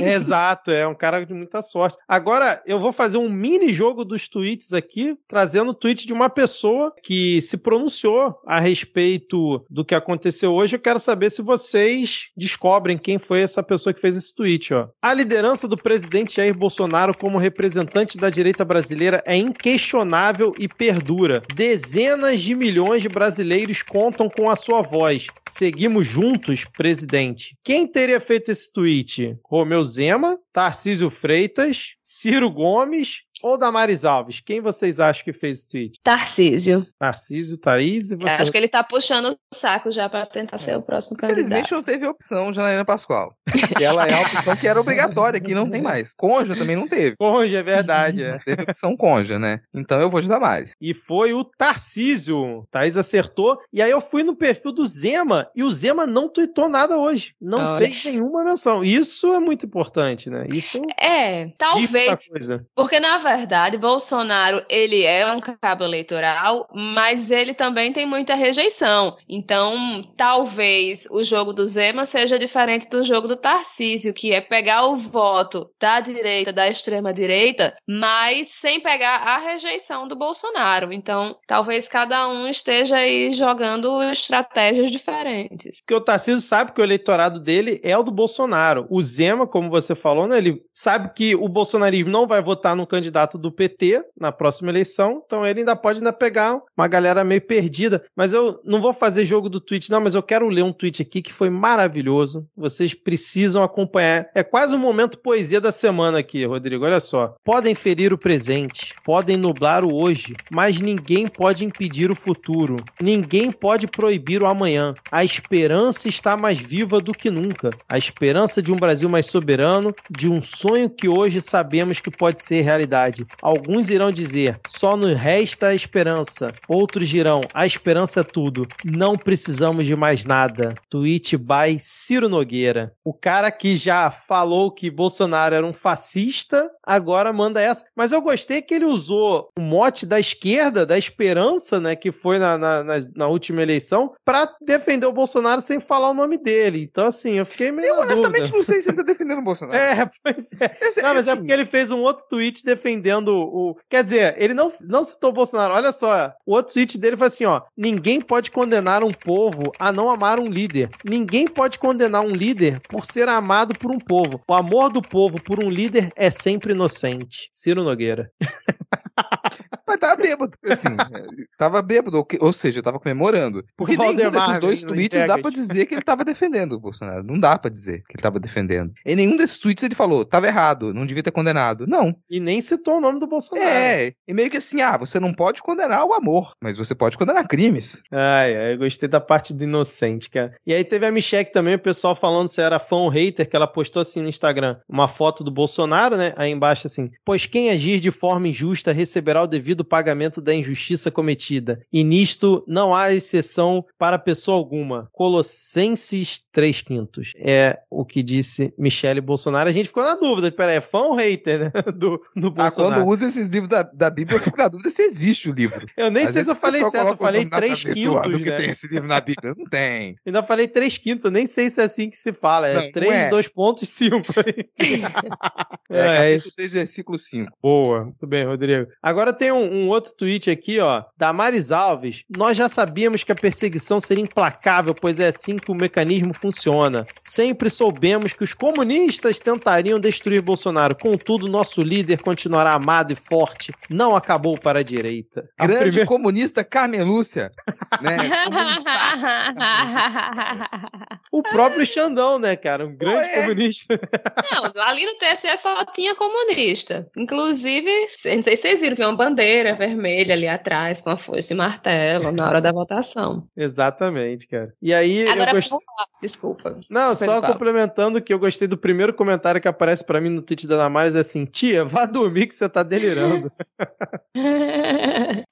É, Exato, é um cara de muita sorte. Agora, eu vou fazer um mini jogo dos tweets aqui, trazendo o tweet de uma pessoa que se pronunciou a respeito do que aconteceu hoje. Eu quero saber se vocês descobrem quem foi essa pessoa que fez esse tweet, ó. A liderança do presidente Jair Bolsonaro como representante da direita brasileira é inquestionável e perdura. Dezenas de milhões de brasileiros contam com a sua voz. Seguimos juntos, presidente. Quem teria feito esse tweet? Romeu Zema, Tarcísio Freitas, Ciro Gomes ou Damares Alves? Quem vocês acham que fez esse tweet? Tarcísio. Tarcísio, Thaís e você? Acho que ele tá puxando o saco já pra tentar ser o próximo Infelizmente candidato. não teve opção Janaína Pascoal. Ela é a opção que era obrigatória, aqui não tem mais. Conja também não teve. Conja, é verdade. é. Não teve opção Conja, né? Então eu vou de Damares. E foi o Tarcísio. Thaís acertou. E aí eu fui no perfil do Zema e o Zema não tweetou nada hoje. Não Olha. fez nenhuma menção. Isso é muito importante, né? Isso É, talvez coisa. Porque, na verdade, Bolsonaro, ele é um cabo eleitoral, mas ele também tem muita rejeição. Então, talvez o jogo do Zema seja diferente do jogo do Tarcísio, que é pegar o voto da direita, da extrema-direita, mas sem pegar a rejeição do Bolsonaro. Então, talvez cada um esteja aí jogando estratégias diferentes. Porque o Tarcísio sabe que o eleitorado dele é o do Bolsonaro. O Zema, como você falou, né, ele sabe que o bolsonarismo não vai votar no candidato do PT na próxima eleição, então ele ainda pode ainda pegar uma galera meio perdida. Mas eu não vou fazer jogo do tweet, não, mas eu quero ler um tweet aqui que foi maravilhoso. Vocês precisam acompanhar. É quase um momento poesia da semana aqui, Rodrigo. Olha só. Podem ferir o presente, podem nublar o hoje, mas ninguém pode impedir o futuro. Ninguém pode proibir o amanhã. A esperança está mais viva do que nunca. A esperança de um Brasil mais soberano, de um sonho que hoje sabemos que pode ser realidade. Alguns irão dizer: só nos resta a esperança. Outros dirão: a esperança é tudo. Não precisamos de mais nada. Tweet by Ciro Nogueira. O cara que já falou que Bolsonaro era um fascista, agora manda essa. Mas eu gostei que ele usou o mote da esquerda, da esperança, né, que foi na, na, na- na última eleição, pra defender o Bolsonaro sem falar o nome dele. Então, assim, eu fiquei meio. Eu honestamente dúvida. não sei se ele tá defendendo o Bolsonaro. É, pois é. Esse- Não, mas é assim, porque ele fez um outro tweet defendendo o. Quer dizer, ele não, não citou o Bolsonaro. Olha só, o outro tweet dele foi assim: ó. Ninguém pode condenar um povo a não amar um líder. Ninguém pode condenar um líder por ser amado por um povo. O amor do povo por um líder é sempre inocente. Ciro Nogueira. Bêbado, assim. é, tava bêbado, ou, que- ou seja, tava comemorando. Porque nenhum desses dois tweets dá pra dizer que ele tava defendendo o Bolsonaro. Não dá pra dizer que ele tava defendendo. Em nenhum desses tweets ele falou, tava errado, não devia ter condenado. Não. E nem citou o nome do Bolsonaro. É, e meio que assim, ah, você não pode condenar o amor, mas você pode condenar crimes. Ai, ai, eu gostei da parte do inocente, cara. E aí teve a Michelle também, o pessoal falando se era fã ou hater, que ela postou assim no Instagram, uma foto do Bolsonaro, né? Aí embaixo assim, pois quem agir de forma injusta receberá o devido pagamento da injustiça cometida. E nisto não há exceção para pessoa alguma. Colossenses 3 quintos. É o que disse Michele Bolsonaro. A gente ficou na dúvida, peraí, é fã ou hater, né? Do, do Ah, Bolsonaro. quando usa esses livros da, da Bíblia, eu fico na dúvida se existe o livro. Eu nem Às sei se eu falei certo, eu falei nome na 3 cabeça quintos, do que né? tem esse livro na Bíblia. Não tem. Ainda falei 3 quintos, eu nem sei se é assim que se fala. É Não, não 3, é. 2 pontos, 5. É, é, capítulo 3, versículo 5. boa. Muito bem, Rodrigo. Agora tem um, um outro tweet aqui, ó, da Maris Alves. Nós já sabíamos que a perseguição seria implacável, pois é assim que o mecanismo funciona. Sempre soubemos que os comunistas tentariam destruir Bolsonaro. Contudo, nosso líder continuará amado e forte. Não acabou para a direita. A Grande primeira- comunista Carmen Lúcia. Né? O próprio Xandão, né, cara? Um grande Ué. comunista. Não, ali no TSE só tinha comunista. Inclusive, não sei se vocês viram, tinha uma bandeira vermelha ali atrás com a foice e martelo na hora da votação. Exatamente, cara. E aí Agora, eu lá. desculpa. Não, só complementando que eu gostei do primeiro comentário que aparece pra mim no tweet da Damares é assim: Tia, vá dormir que você tá delirando.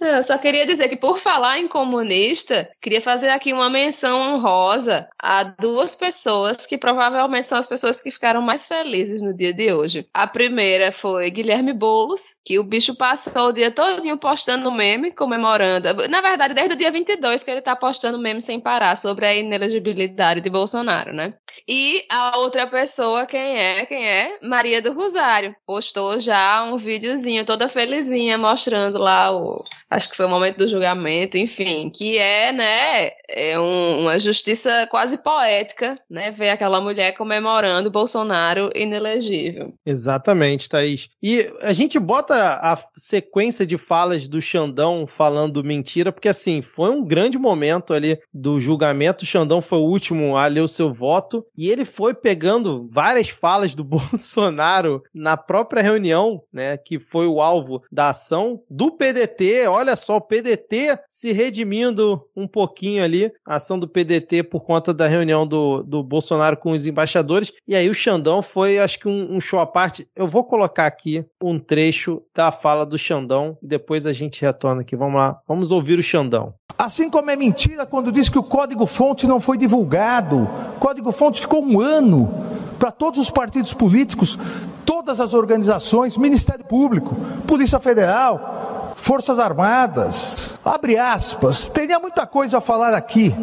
Eu só queria dizer que, por falar em comunista, queria fazer aqui uma menção honrosa a duas pessoas que provavelmente são as pessoas que ficaram mais felizes no dia de hoje. A primeira foi Guilherme Boulos, que o bicho passou o dia todinho postando meme, comemorando. Na verdade, desde o dia 22 que ele tá postando meme sem parar sobre a inelegibilidade de Bolsonaro, né? E a outra pessoa, quem é? Quem é? Maria do Rosário. Postou já um videozinho toda felizinha, mostrando lá o, acho que foi o momento do julgamento, enfim, que é, né, é um, uma justiça quase poética, né, ver aquela mulher comemorando Bolsonaro inelegível. Exatamente, Thaís. E a gente bota a sequência de falas do Xandão falando mentira, porque assim, foi um grande momento ali do julgamento. O Xandão foi o último a ler o seu voto e ele foi pegando várias falas do Bolsonaro na própria reunião, né, que foi o alvo da ação do PDT. Olha só, o PDT se redimindo um pouquinho ali, a ação do PDT por conta da reunião do, do Bolsonaro com os embaixadores. E aí o Xandão foi, acho que um, um show à parte. Eu vou colocar aqui um trecho da fala do Xandão e depois a gente retorna aqui. Vamos lá, vamos ouvir o Xandão. Assim como é mentira quando diz que o código-fonte não foi divulgado. O código-fonte ficou um ano para todos os partidos políticos, todas as organizações, Ministério Público, Polícia Federal, Forças Armadas. Abre aspas. Teria muita coisa a falar aqui,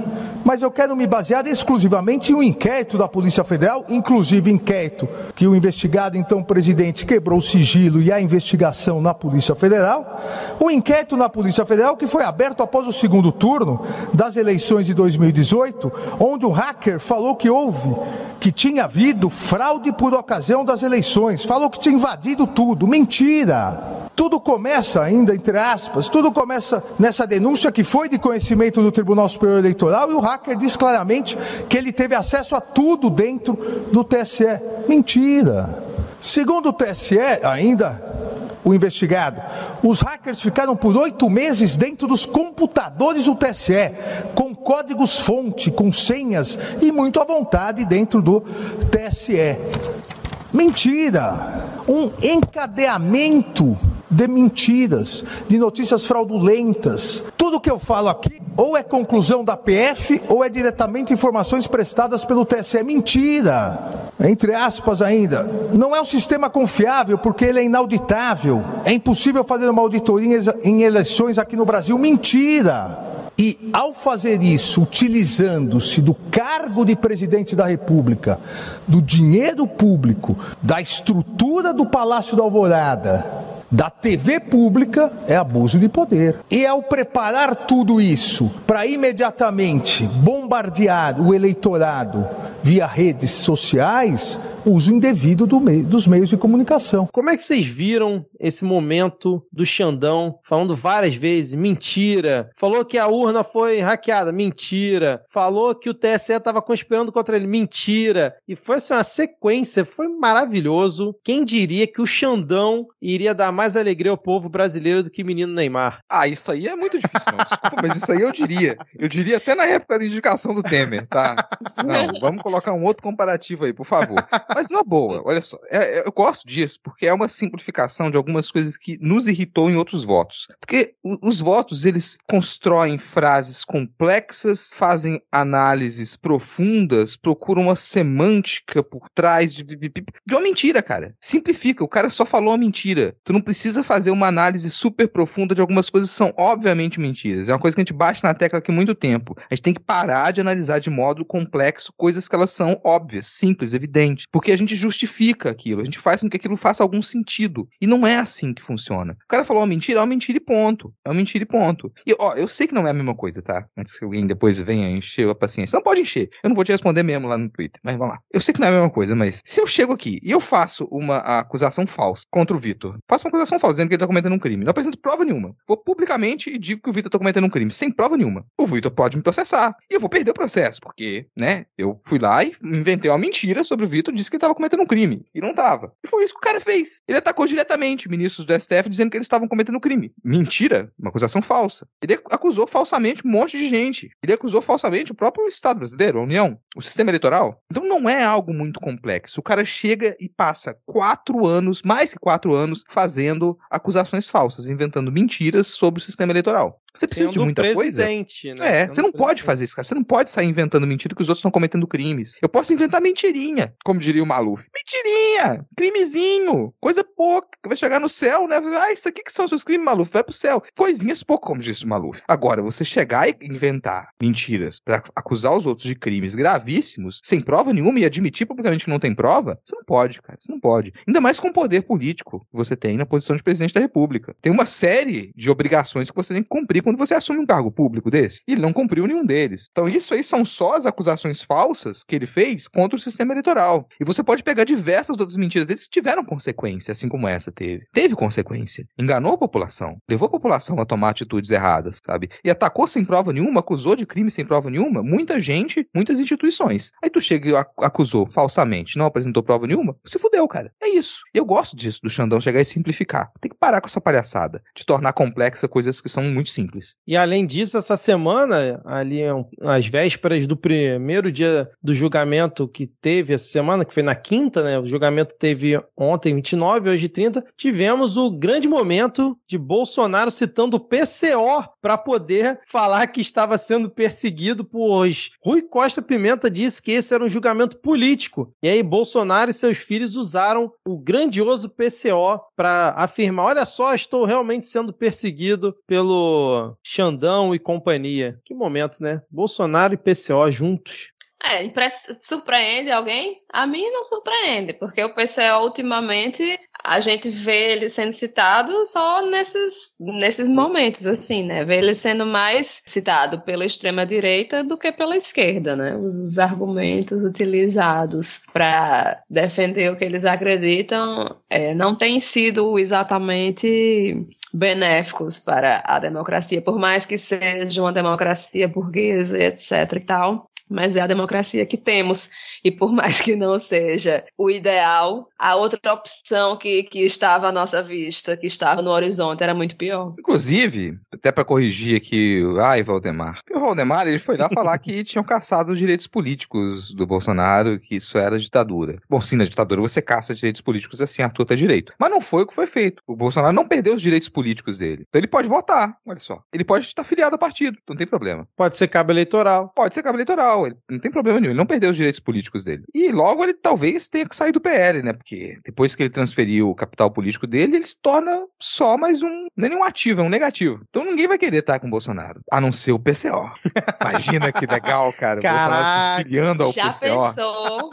mas eu quero me basear exclusivamente em um inquérito da Polícia Federal, inclusive inquérito que o investigado, então presidente, quebrou o sigilo e a investigação na Polícia Federal. O inquérito na Polícia Federal que foi aberto após o segundo turno das eleições de 2018, onde um hacker falou que houve, que tinha havido fraude por ocasião das eleições, falou que tinha invadido tudo. Mentira! Tudo começa ainda, entre aspas, tudo começa nessa denúncia que foi de conhecimento do Tribunal Superior Eleitoral e o hacker diz claramente que ele teve acesso a tudo dentro do TSE. Mentira. Segundo o TSE, ainda, o investigado, os hackers ficaram por oito meses dentro dos computadores do TSE, com códigos fonte, com senhas e muito à vontade dentro do TSE. Mentira! Um encadeamento de mentiras, de notícias fraudulentas. Tudo que eu falo aqui ou é conclusão da PF ou é diretamente informações prestadas pelo TSE. Mentira! Entre aspas ainda. Não é um sistema confiável porque ele é inauditável. É impossível fazer uma auditoria em eleições aqui no Brasil. Mentira! E ao fazer isso, utilizando-se do cargo de presidente da República, do dinheiro público, da estrutura do Palácio da Alvorada, da TV pública é abuso de poder. E ao preparar tudo isso para imediatamente bombardear o eleitorado via redes sociais, uso indevido do dos meios de comunicação. Como é que vocês viram esse momento do Xandão falando várias vezes mentira? Falou que a urna foi hackeada, mentira. Falou que o TSE estava conspirando contra ele, mentira. E foi assim, uma sequência, foi maravilhoso. Quem diria que o Xandão iria dar mais alegria ao povo brasileiro do que menino Neymar? Ah, isso aí é muito difícil, não. Desculpa, mas isso aí eu diria. Eu diria até na época da indicação do Temer, tá? Não, vamos colocar um outro comparativo aí, por favor. Mas na boa, olha só, é, é, eu gosto disso, porque é uma simplificação de algumas coisas que nos irritou em outros votos. Porque os votos, eles constroem frases complexas, fazem análises profundas, procuram uma semântica por trás de, de, de uma mentira, cara. Simplifica, o cara só falou a mentira. Tu não precisa fazer uma análise super profunda de algumas coisas que são obviamente mentiras. É uma coisa que a gente bate na tecla aqui há muito tempo. A gente tem que parar de analisar de modo complexo coisas que elas são óbvias, simples, evidentes porque a gente justifica aquilo, a gente faz com que aquilo faça algum sentido. E não é assim que funciona. O cara falou uma mentira, é uma mentira e ponto. É uma mentira e ponto. E ó, eu sei que não é a mesma coisa, tá? Antes que alguém depois venha encher a paciência. Não pode encher. Eu não vou te responder mesmo lá no Twitter. Mas vamos lá. Eu sei que não é a mesma coisa, mas se eu chego aqui e eu faço uma acusação falsa contra o Vitor, faço uma falsa dizendo que ele tá cometendo um crime, não apresento prova nenhuma. Vou publicamente e digo que o Vitor tá cometendo um crime, sem prova nenhuma. O Vitor pode me processar. E eu vou perder o processo, porque, né, eu fui lá e inventei uma mentira sobre o Vitor, disse que ele estava cometendo um crime. E não estava. E foi isso que o cara fez. Ele atacou diretamente ministros do STF dizendo que eles estavam cometendo crime. Mentira. Uma acusação falsa. Ele acusou falsamente um monte de gente. Ele acusou falsamente o próprio Estado brasileiro, a União, o sistema eleitoral. Então não é algo muito complexo. O cara chega e passa quatro anos, mais que quatro anos, fazendo acusações falsas, inventando mentiras sobre o sistema eleitoral. Você precisa Sendo de muita coisa. presidente, né? É, Sendo você não pode presidente. fazer isso, cara. Você não pode sair inventando mentira que os outros estão cometendo crimes. Eu posso inventar mentirinha, como diria o Maluf. Mentirinha! Crimezinho! Coisa pouca, que vai chegar no céu, né? Ah, isso aqui que são seus crimes, Maluf, vai pro céu. Coisinhas pouco, como disse o Maluf. Agora, você chegar e inventar mentiras pra acusar os outros de crimes gravíssimos, sem prova nenhuma e admitir publicamente que não tem prova, você não pode, cara. Você não pode. Ainda mais com o poder político que você tem na posição de presidente da República. Tem uma série de obrigações que você tem que cumprir quando você assume um cargo público desse. Ele não cumpriu nenhum deles. Então, isso aí são só as acusações falsas que ele fez contra o sistema eleitoral. E você pode pegar diversas outras mentiras deles que tiveram consequência, assim como essa teve. Teve consequência. Enganou a população. Levou a população a tomar atitudes erradas, sabe? E atacou sem prova nenhuma, acusou de crime sem prova nenhuma, muita gente, muitas instituições. Aí tu chega e ac- acusou falsamente, não apresentou prova nenhuma, se fudeu, cara. É isso. E eu gosto disso, do Xandão chegar e simplificar. Tem que parar com essa palhaçada, de tornar complexa coisas que são muito simples. E além disso, essa semana, ali às vésperas do primeiro dia do julgamento que teve essa semana, que foi na quinta, né? O julgamento teve ontem 29, hoje 30, tivemos o grande momento de Bolsonaro citando o PCO para poder falar que estava sendo perseguido por Rui Costa Pimenta disse que esse era um julgamento político. E aí Bolsonaro e seus filhos usaram o grandioso PCO para afirmar: olha só, estou realmente sendo perseguido pelo Xandão e companhia. Que momento, né? Bolsonaro e PCO juntos. É, surpreende alguém? A mim não surpreende, porque o PCO ultimamente a gente vê ele sendo citado só nesses, nesses momentos, assim, né? Vê ele sendo mais citado pela extrema-direita do que pela esquerda, né? Os, os argumentos utilizados para defender o que eles acreditam é, não têm sido exatamente benéficos para a democracia, por mais que seja uma democracia burguesa, etc e tal. Mas é a democracia que temos. E por mais que não seja o ideal, a outra opção que, que estava à nossa vista, que estava no horizonte, era muito pior. Inclusive, até pra corrigir aqui, ai, Valdemar. O Valdemar, ele foi lá falar que tinham caçado os direitos políticos do Bolsonaro, que isso era ditadura. Bom, sim, na ditadura você caça direitos políticos assim, a tuta direito. Mas não foi o que foi feito. O Bolsonaro não perdeu os direitos políticos dele. Então ele pode votar, olha só. Ele pode estar filiado a partido, não tem problema. Pode ser cabo eleitoral. Pode ser cabo eleitoral, ele não tem problema nenhum, ele não perdeu os direitos políticos dele. E logo ele talvez tenha que sair do PL, né? Porque depois que ele transferiu o capital político dele, ele se torna só mais um, não é nenhum ativo, é um negativo. Então ninguém vai querer estar com o Bolsonaro, a não ser o PCO. Imagina que legal, cara, o Bolsonaro Caraca. se filiando ao Já PCO. pensou?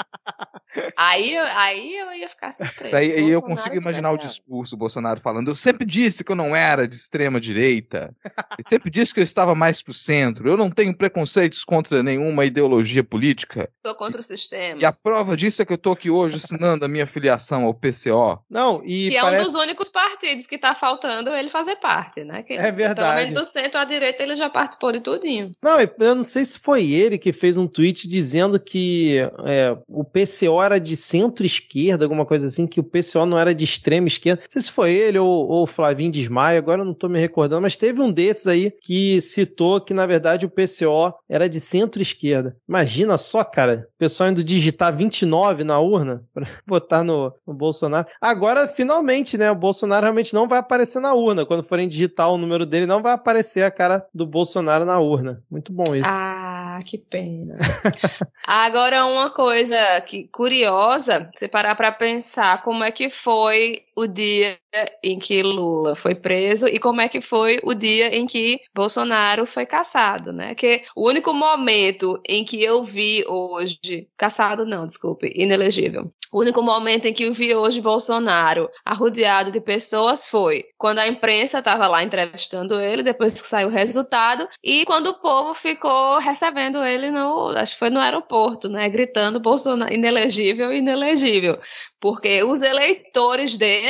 Aí, eu- aí eu ia ficar surpresa. Daí aí eu consigo imaginar o especial. discurso, o Bolsonaro falando, eu sempre disse que eu não era de extrema direita, eu sempre disse que eu estava mais pro centro, eu não tenho preconceitos contra nenhuma ideologia política, Sou contra o sistema. e a prova disso é que eu tô aqui hoje assinando a minha filiação ao PCO. Não, e Que é um parece. dos únicos partidos que tá faltando ele fazer parte, né? Que, É verdade. Pelo menos do centro à direita ele já participou de tudinho. Não, eu não sei se foi ele que fez um tweet dizendo que é, o PCO era de centro-esquerda, alguma coisa assim, que o PCO não era de extrema esquerda. Não sei se foi ele ou, ou o Flavinho Desmaio, agora eu não tô me recordando, mas teve um desses aí que citou que, na verdade, o PCO era de centro-esquerda. Imagina só, cara, o pessoal indo digitar 29 na urna pra botar no, no Bolsonaro. Agora, finalmente, né, o Bolsonaro realmente não vai aparecer na urna. Quando forem digitar o número dele, não vai aparecer a cara do Bolsonaro na urna. Muito bom isso. Ah, que pena. Agora, uma coisa que, curiosa, você parar para pensar como é que foi o dia em que Lula foi preso e como é que foi o dia em que Bolsonaro foi caçado, né? Que o único momento em que eu vi hoje, caçado não, desculpe, inelegível. O único momento em que eu vi hoje Bolsonaro arrodeado de pessoas foi quando a imprensa estava lá entrevistando ele, depois que saiu o resultado, e quando o povo ficou recebendo ele no, acho que foi no aeroporto, né, gritando Bolsonaro inelegível, inelegível, porque os eleitores dele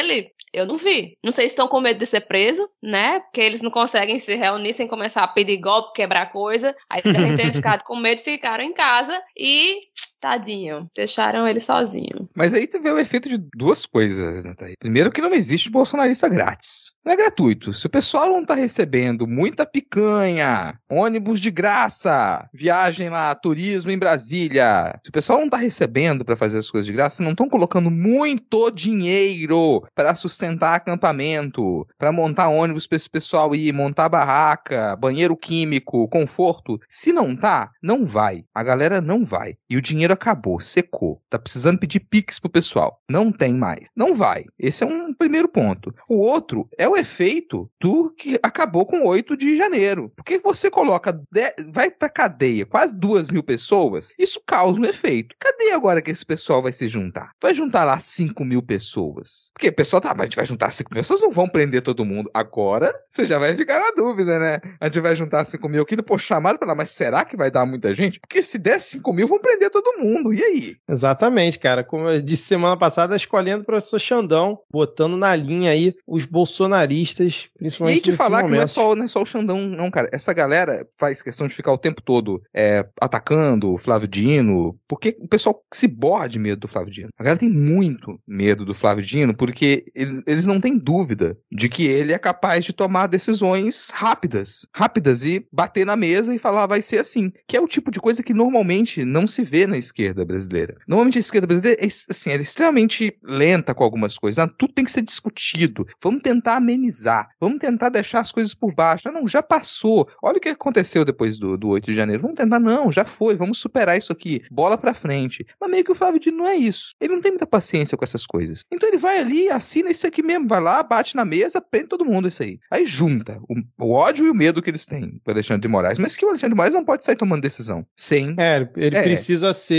eu não vi. Não sei se estão com medo de ser preso, né? Porque eles não conseguem se reunir sem começar a pedir golpe, quebrar coisa. Aí devem ter ficado com medo, ficaram em casa e Tadinho. Deixaram ele sozinho. Mas aí teve o efeito de duas coisas, né, Thaís? Primeiro que não existe bolsonarista grátis. Não é gratuito. Se o pessoal não tá recebendo muita picanha, ônibus de graça, viagem lá, turismo em Brasília. Se o pessoal não tá recebendo para fazer as coisas de graça, não estão colocando muito dinheiro para sustentar acampamento, para montar ônibus para esse pessoal ir, montar barraca, banheiro químico, conforto. Se não tá, não vai. A galera não vai. E o dinheiro acabou, secou. Tá precisando pedir pix pro pessoal. Não tem mais. Não vai. Esse é um primeiro ponto. O outro é o efeito do que acabou com 8 de janeiro. Porque você coloca, de... vai pra cadeia quase duas mil pessoas, isso causa um efeito. Cadê agora que esse pessoal vai se juntar? Vai juntar lá 5 mil pessoas. Porque o pessoal tá, mas a gente vai juntar 5 mil pessoas, não vão prender todo mundo. Agora, você já vai ficar na dúvida, né? A gente vai juntar 5 mil aqui, depois chamaram pra lá, mas será que vai dar muita gente? Porque se der 5 mil, vão prender todo mundo. E aí? Exatamente, cara. Como eu disse semana passada, escolhendo o professor Xandão, botando na linha aí os bolsonaristas, principalmente. E de falar que não é, só, não é só o Xandão, não, cara. Essa galera faz questão de ficar o tempo todo é, atacando o Flávio Dino, porque o pessoal se borra de medo do Flávio Dino. A galera tem muito medo do Flávio Dino, porque eles, eles não têm dúvida de que ele é capaz de tomar decisões rápidas. Rápidas e bater na mesa e falar vai ser assim. Que é o tipo de coisa que normalmente não se vê na esquerda brasileira. Normalmente a esquerda brasileira é, assim, é extremamente lenta com algumas coisas. Né? Tudo tem que ser discutido. Vamos tentar amenizar. Vamos tentar deixar as coisas por baixo. Ah, não, já passou. Olha o que aconteceu depois do, do 8 de janeiro. Vamos tentar, não, já foi. Vamos superar isso aqui. Bola pra frente. Mas meio que o Flávio Dino não é isso. Ele não tem muita paciência com essas coisas. Então ele vai ali, assina isso aqui mesmo. Vai lá, bate na mesa, prende todo mundo isso aí. Aí junta o, o ódio e o medo que eles têm do Alexandre de Moraes. Mas que o Alexandre de Moraes não pode sair tomando decisão. Sem. É, ele é, precisa ser.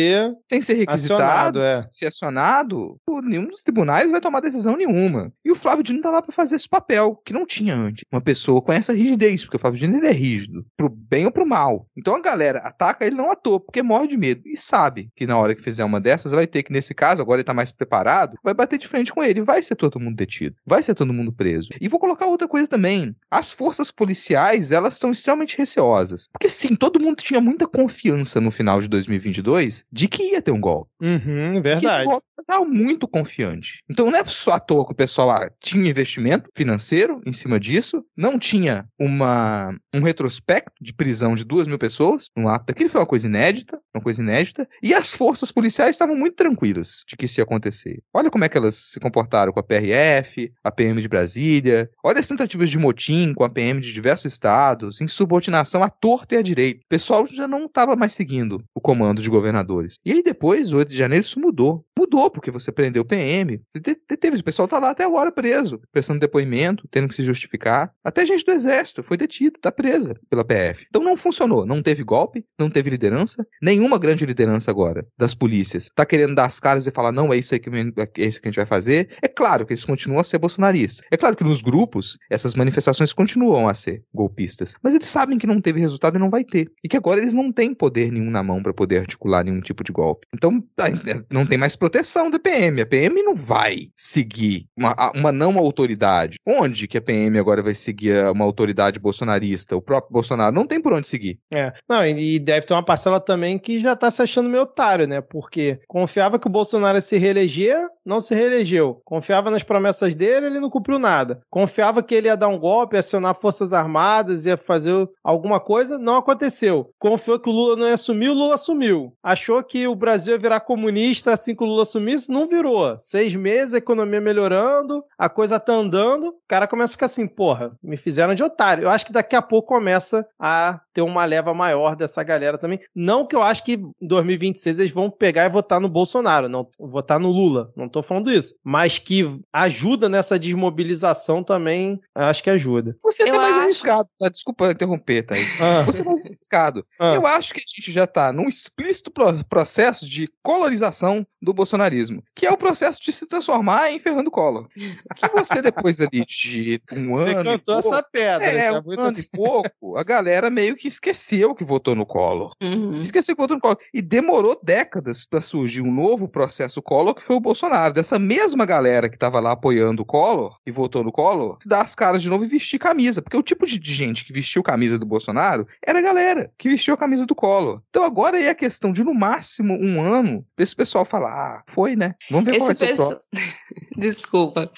Sem ser requisitado, acionado, é. ser acionado, por nenhum dos tribunais vai tomar decisão nenhuma. E o Flávio Dino tá lá para fazer esse papel, que não tinha antes. Uma pessoa com essa rigidez, porque o Flávio Dino ele é rígido, pro bem ou pro mal. Então a galera ataca ele não à toa, porque morre de medo. E sabe que na hora que fizer uma dessas, vai ter que, nesse caso, agora ele tá mais preparado, vai bater de frente com ele. Vai ser todo mundo detido. Vai ser todo mundo preso. E vou colocar outra coisa também. As forças policiais, elas estão extremamente receosas. Porque sim, todo mundo tinha muita confiança no final de 2022 de que ia ter um golpe. Uhum, verdade. Que o golpe estava muito confiante. Então não é só à toa que o pessoal lá tinha investimento financeiro em cima disso, não tinha uma, um retrospecto de prisão de duas mil pessoas no ato daquele foi uma coisa inédita, uma coisa inédita, e as forças policiais estavam muito tranquilas de que isso ia acontecer. Olha como é que elas se comportaram com a PRF, a PM de Brasília, olha as tentativas de motim com a PM de diversos estados, insubordinação à torta e à direita. O pessoal já não estava mais seguindo o comando de E aí depois, o 8 de janeiro, isso mudou. Mudou, porque você prendeu o PM, teve, o pessoal tá lá até agora preso, prestando depoimento, tendo que se justificar. Até gente do exército foi detida, tá presa pela PF. Então não funcionou, não teve golpe, não teve liderança, nenhuma grande liderança agora das polícias tá querendo dar as caras e falar não, é isso aí que, é isso que a gente vai fazer. É claro que eles continuam a ser bolsonaristas. É claro que nos grupos essas manifestações continuam a ser golpistas, mas eles sabem que não teve resultado e não vai ter. E que agora eles não têm poder nenhum na mão para poder articular nenhum tipo de golpe. Então não tem mais proteção da PM. A PM não vai seguir uma, uma não autoridade. Onde que a PM agora vai seguir uma autoridade bolsonarista? O próprio Bolsonaro não tem por onde seguir. É. Não, e deve ter uma parcela também que já tá se achando meio otário, né? Porque confiava que o Bolsonaro ia se reeleger, não se reelegeu. Confiava nas promessas dele, ele não cumpriu nada. Confiava que ele ia dar um golpe, acionar Forças Armadas, ia fazer alguma coisa, não aconteceu. Confiou que o Lula não ia assumir, o Lula assumiu. Achou que o Brasil ia virar comunista assim que o Lula assumisse, não virou. Seis meses, a economia melhorando, a coisa tá andando, o cara começa a ficar assim, porra, me fizeram de otário. Eu acho que daqui a pouco começa a ter uma leva maior dessa galera também. Não que eu acho que em 2026 eles vão pegar e votar no Bolsonaro, não votar no Lula, não tô falando isso. Mas que ajuda nessa desmobilização também, acho que ajuda. Você é mais acho... arriscado, tá? desculpa interromper, Thaís. Ah. Você é mais arriscado. Ah. Eu acho que a gente já tá num explícito processo de colorização do bolsonarismo, que é o processo de se transformar em Fernando Collor. Que você, depois ali de um Você ano. e cantou pouco- essa pedra. É, que um muito- ano e pouco, a galera meio que esqueceu que votou no Collor. Uhum. Esqueceu que votou no Collor. E demorou décadas para surgir um novo processo Collor, que foi o Bolsonaro. Dessa mesma galera que tava lá apoiando o Collor e votou no Collor, se dar as caras de novo e vestir camisa. Porque o tipo de de gente que vestiu camisa do Bolsonaro era a galera que vestiu a camisa do Collor. Então agora é a questão de, no máximo, um ano, pra esse pessoal falar, ah, foi, né? Vamos ver qual Esse ser o próximo. pessoal... Desculpa.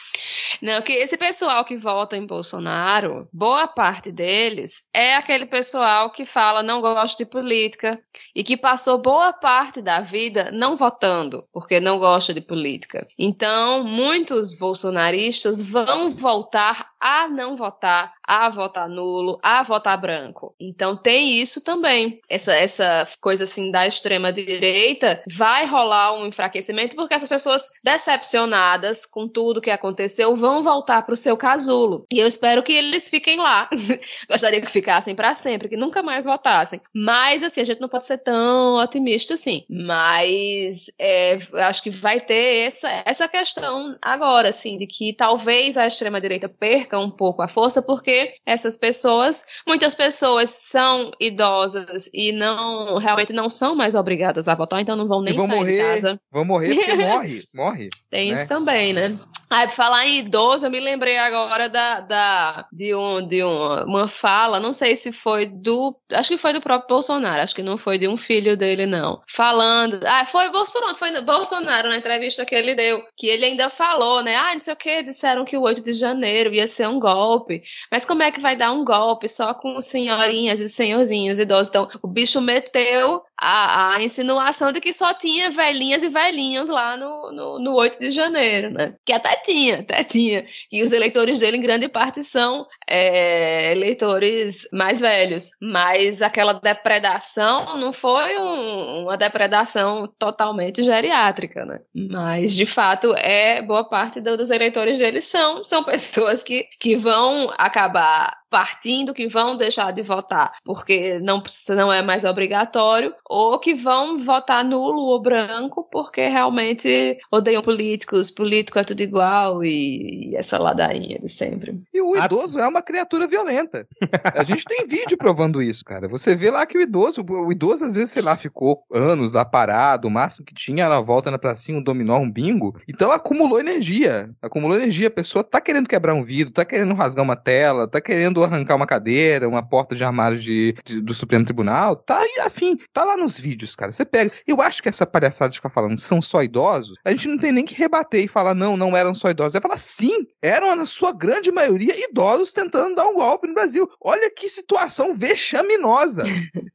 Não, que esse pessoal que vota em Bolsonaro, boa parte deles é aquele pessoal que fala não gosto de política e que passou boa parte da vida não votando, porque não gosta de política. Então, muitos bolsonaristas vão voltar a não votar, a votar nulo, a votar branco. Então, tem isso também. Essa, essa coisa assim da extrema direita vai rolar um enfraquecimento porque essas pessoas decepcionadas com tudo que aconteceu vão voltar para o seu casulo. E eu espero que eles fiquem lá. Gostaria que ficassem para sempre, que nunca mais votassem. Mas assim, a gente não pode ser tão otimista assim. Mas é, acho que vai ter essa, essa questão agora, assim, de que talvez a extrema direita perca um pouco a força porque essas pessoas, muitas pessoas são idosas e não realmente não são mais obrigadas a votar, então não vão nem vão sair morrer. de casa. Vão morrer porque morre, morre. Tem né? isso também, né? Aí, falar em idoso, eu me lembrei agora da, da, de, um, de um, uma fala, não sei se foi do. Acho que foi do próprio Bolsonaro, acho que não foi de um filho dele, não. Falando. Ah, foi Bolsonaro, foi Bolsonaro na entrevista que ele deu, que ele ainda falou, né? Ah, não sei o que, disseram que o 8 de janeiro ia ser um golpe. Mas como é que vai dar um golpe só com senhorinhas e senhorzinhos idosos? Então, o bicho meteu a, a insinuação de que só tinha velhinhas e velhinhos lá no, no, no 8 de janeiro, né? Que até tinha, até tinha. E os eleitores dele, em grande parte, são é, eleitores mais velhos. Mas aquela depredação não foi um- uma depredação totalmente geriátrica, né? Mas, de fato, é boa parte do- dos eleitores dele são, são pessoas que, que vão acabar partindo, que vão deixar de votar porque não, não é mais obrigatório, ou que vão votar nulo ou branco porque realmente odeiam políticos, político é tudo igual e, e essa ladainha de sempre. E o idoso é uma criatura violenta. A gente tem vídeo provando isso, cara. Você vê lá que o idoso, o idoso às vezes, sei lá, ficou anos lá parado, o máximo que tinha era a volta na pracinha, um dominó, um bingo. Então acumulou energia. Acumulou energia. A pessoa tá querendo quebrar um vidro, tá querendo rasgar uma tela, tá querendo arrancar uma cadeira, uma porta de armário de, de- do Supremo Tribunal. Tá afim. Tá lá nos vídeos, cara. Você pega. Eu acho que essa palhaçada de ficar falando são só idosos, a gente não tem nem que rebater e falar, não, não eram só idosos. É falar, sim, eram na sua grande maioria idosos tentando dar um golpe no Brasil. Olha que situação vexaminosa.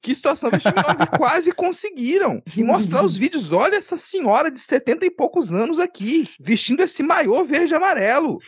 Que situação vexaminosa. Quase conseguiram. E mostrar os vídeos. Olha essa senhora de 70 e poucos anos aqui, vestindo esse maiô verde e amarelo,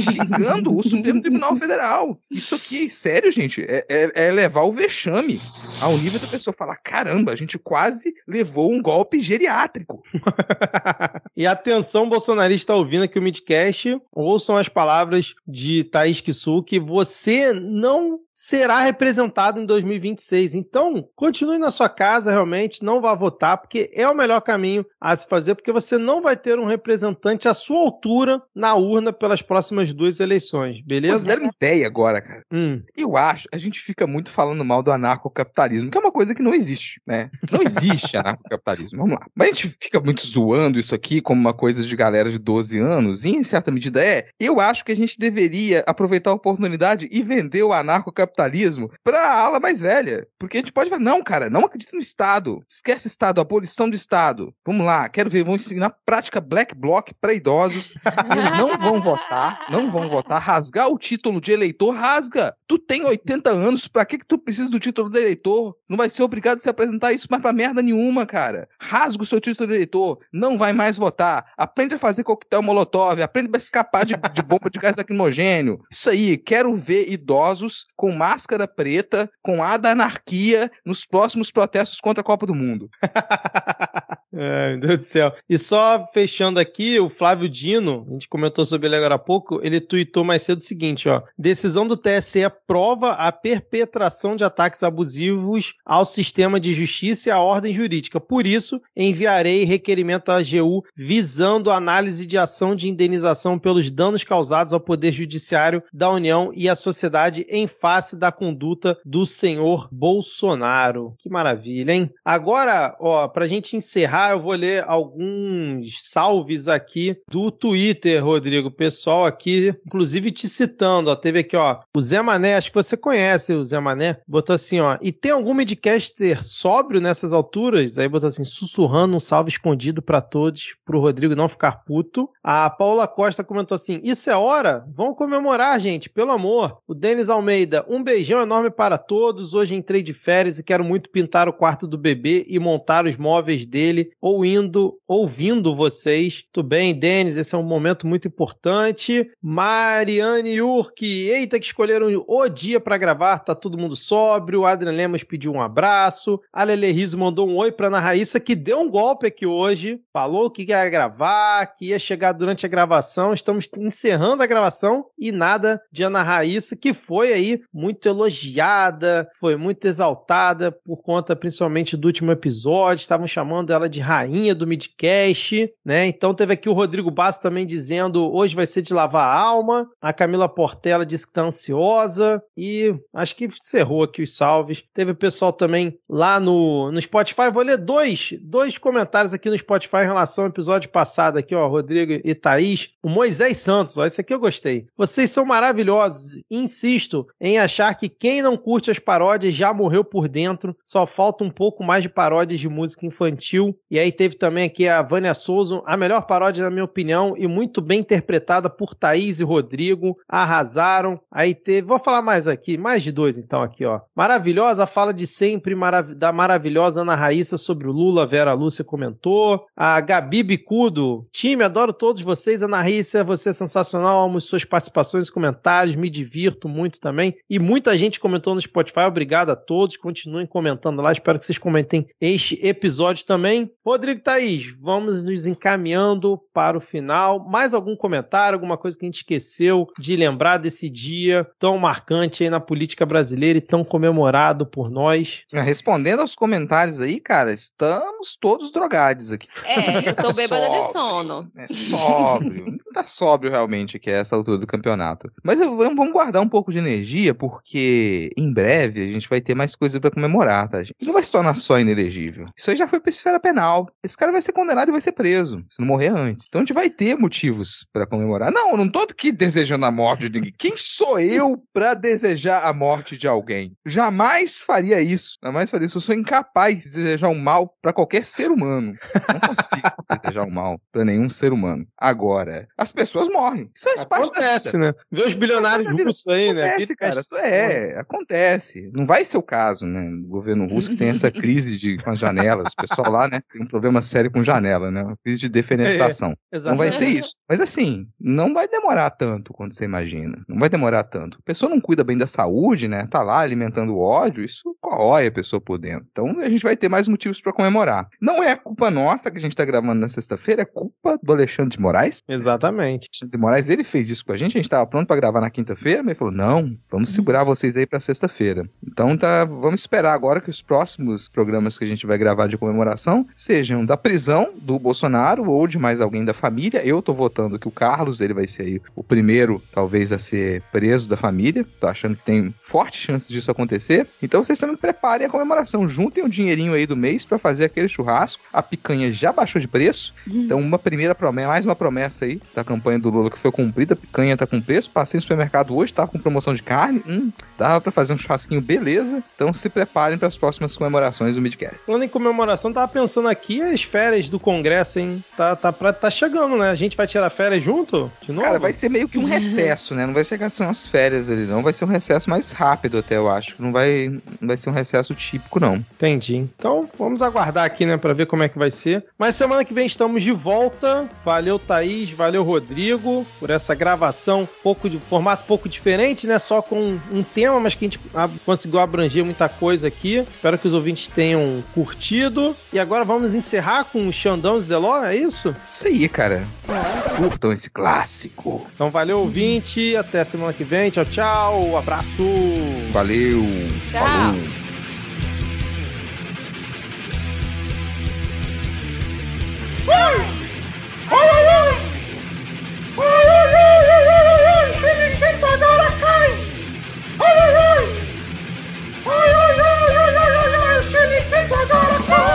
xingando o Supremo Tribunal Federal. Isso aqui, sério, gente, é, é- é levar o vexame ao nível da pessoa falar: caramba, a gente quase levou um golpe geriátrico. E atenção, bolsonarista ouvindo aqui o Midcast, ouçam as palavras de Thaís Kisu que você não será representado em 2026. Então, continue na sua casa, realmente, não vá votar, porque é o melhor caminho a se fazer, porque você não vai ter um representante à sua altura na urna pelas próximas duas eleições, Vocês beleza? deram uma ideia agora, cara. Hum. Eu acho, a gente fica muito falando mal do anarcocapitalismo, que é uma coisa que não existe, né? Não existe anarcocapitalismo, vamos lá. Mas a gente fica muito zoando isso aqui como uma coisa de galera de 12 anos, e em certa medida é. Eu acho que a gente deveria aproveitar a oportunidade e vender o anarcocapitalismo pra ala mais velha. Porque a gente pode falar, não, cara, não acredito no Estado. Esquece Estado, abolição do Estado. Vamos lá, quero ver, vamos ensinar prática black bloc pra idosos. Eles não vão votar, não vão votar. Rasgar o título de eleitor, rasga. Tu tem 80 anos, pra que que tu precisa do título de eleitor? Não vai ser obrigado a se apresentar isso mais pra merda nenhuma, cara. Rasga o seu título de eleitor, não vai mais votar. Aprende a fazer coquetel molotov, aprende a escapar de, de bomba de gás lacrimogênio. Isso aí, quero ver idosos com máscara preta, com a da anarquia nos próximos protestos contra a Copa do Mundo. É, meu Deus do céu. E só fechando aqui, o Flávio Dino, a gente comentou sobre ele agora há pouco, ele tuitou mais cedo o seguinte, ó. Decisão do TSE prova a perpetração de ataques abusivos ao sistema de justiça e à ordem jurídica. Por isso, enviarei requerimento à AGU visando análise de ação de indenização pelos danos causados ao Poder Judiciário da União e à sociedade em face da conduta do senhor Bolsonaro. Que maravilha, hein? Agora, ó, pra gente encerrar, eu vou ler alguns salves aqui do Twitter, Rodrigo. Pessoal aqui, inclusive te citando, ó, teve aqui, ó, o Zé Mané, acho que você conhece o Zé Mané, botou assim, ó, e tem algum midcaster sóbrio nessas alturas? Aí botou assim, sussurrando um salve escondido para todos, pro Rodrigo não ficar puto. A Paula Costa comentou assim, isso é hora? Vamos comemorar, gente, pelo amor. O Denis Almeida, um beijão enorme para todos. Hoje entrei de férias e quero muito pintar o quarto do bebê e montar os móveis dele, ou indo, ouvindo vocês. Tudo bem, Denis, esse é um momento muito importante. Mariane Urque, eita que escolheram o dia para gravar, tá todo mundo sóbrio. Adrian Lemos pediu um abraço. A Lele Riso mandou um oi pra Ana Raíssa, que deu um golpe aqui hoje. Falou que ia gravar, que ia chegar durante a gravação. Estamos encerrando a gravação e nada de Ana Raíssa, que foi aí muito elogiada, foi muito exaltada por conta principalmente do último episódio. Estavam chamando ela de rainha do midcast, né? Então teve aqui o Rodrigo Basso também dizendo hoje vai ser de lavar a alma. A Camila Portela disse que tá ansiosa e acho que encerrou aqui os salves. Teve o pessoal também lá no, no Spotify. Vou ler dois, dois comentários aqui no Spotify em relação ao episódio passado aqui, ó, Rodrigo e Thaís. O Moisés Santos, ó, esse aqui eu gostei. Vocês são maravilhosos. Insisto em achar que quem não curte as paródias já morreu por dentro. Só falta um pouco mais de paródias de música infantil. E aí teve também aqui a Vânia Souza, a melhor paródia, na minha opinião, e muito bem interpretada por Thaís e Rodrigo. Arrasaram. Aí teve, vou falar mais aqui, mais de dois então aqui, ó. Maravilhosa fala de sempre marav da maravilhosa Ana Raíssa sobre o Lula, Vera Lúcia comentou. A Gabi Bicudo, time, adoro todos vocês. Ana Raíssa, você é sensacional, amo suas participações e comentários, me divirto muito também. E muita gente comentou no Spotify, obrigado a todos. Continuem comentando lá, espero que vocês comentem este episódio também. Rodrigo Thaís, vamos nos encaminhando para o final. Mais algum comentário, alguma coisa que a gente esqueceu de lembrar desse dia tão marcante aí na política brasileira e tão comemorado por nós? Respondendo aos comentários aí, cara, estamos todos drogados aqui. É, eu tô bêbada de sono. É sóbrio. Não tá sóbrio realmente que é essa altura do campeonato. Mas eu- vamos vamos guardar um pouco de energia, porque em breve a gente vai ter mais coisas pra comemorar, tá, gente? Não vai se tornar só inelegível. Isso aí já foi pra esfera penal. Esse cara vai ser condenado e vai ser preso, se não morrer antes. Então a gente vai ter motivos pra comemorar. Não, eu não tô aqui desejando a morte de ninguém. Quem sou eu pra desejar a morte de alguém? Jamais faria isso. Jamais faria isso. Eu sou incapaz de desejar o mal pra qualquer ser humano. Não consigo desejar o mal pra nenhum ser humano. Agora, as pessoas morrem. Isso vida. Acontece, né? Vê os bilionários russos aí, né? Acontece, cara. Isso é, acontece. Não vai ser o caso, né? O governo russo que tem essa crise de, com as janelas. O pessoal lá, né? Um problema sério com janela, né? Uma crise de defenestração. Não vai ser isso. Mas assim, não vai demorar tanto quanto você imagina. Não vai demorar tanto. A pessoa não cuida bem da saúde, né? Tá lá alimentando ódio, isso corrói a pessoa por dentro. Então a gente vai ter mais motivos pra comemorar. Não é culpa nossa que a gente tá gravando na sexta-feira, é culpa do Alexandre de Moraes. Exatamente. Alexandre de Moraes, ele fez isso com a gente, a gente tava pronto pra gravar na quinta-feira, mas ele falou: "Não, vamos segurar vocês aí pra sexta-feira". Então tá, vamos esperar agora que os próximos programas que a gente vai gravar de comemoração sejam da prisão do Bolsonaro ou de mais alguém da família. Eu tô votando que o Carlos, ele vai ser aí o primeiro, talvez, a ser preso da família. Tô achando que tem forte chance disso acontecer. Então vocês também preparem a comemoração. Juntem o dinheirinho aí do mês pra fazer aquele churrasco. A picanha já baixou de preço. Então, uma primeira promessa, mais uma promessa aí da campanha do Lula que foi cumprida. A picanha tá com preço. Passei no supermercado hoje, tava com promoção de carne. Hum, dava pra fazer um churrasquinho, beleza. Então se preparem para as próximas comemorações do Midcast. Falando em comemoração, tava pensando aqui as férias do Congresso, hein? Tá, tá, pra, tá chegando, né? A gente vai tirar férias junto? De novo? Cara, vai ser meio que um recesso, né? Não vai chegar ser umas férias ali, não. Vai ser um recesso mais rápido até, eu acho. Não vai, não vai ser um recesso típico, não. Entendi. Então, vamos aguardar aqui, né, pra ver como é que vai ser. Mas semana que vem estamos de volta. Valeu, Thaís. Valeu, Rodrigo, por essa gravação pouco de formato pouco diferente, né? Só com um tema, mas que a gente conseguiu abranger muita coisa aqui. Espero que os ouvintes tenham curtido. E agora vamos encerrar com o Xandão Deló, é isso? Isso aí, cara. Curtam esse clássico. Então valeu, ouvinte. Até semana que vem. Tchau, tchau. Abraço. Valeu. Tchau. Falou.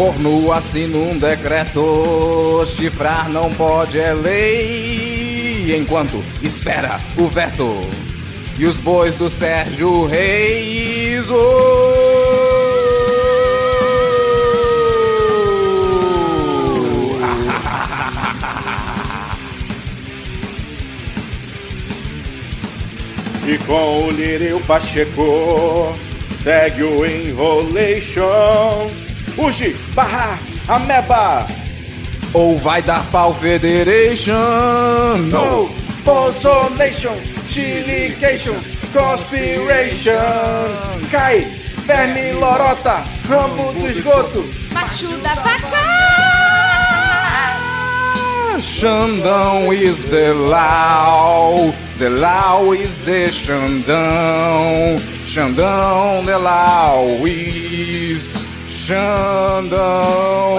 Corno assina um decreto, chifrar não pode é lei, enquanto espera o veto. E os bois do Sérgio Reis. E com o Lírio Pacheco segue o Enrolation. Uji, barra, ameba, Ou vai dar pau Federation? no, Bosonation, Chilication, Conspiration. Cai, verme lorota, rambo do esgoto. Macho da vaca! Xandão is the law, the law is the Xandão, Xandão the law is Xandão.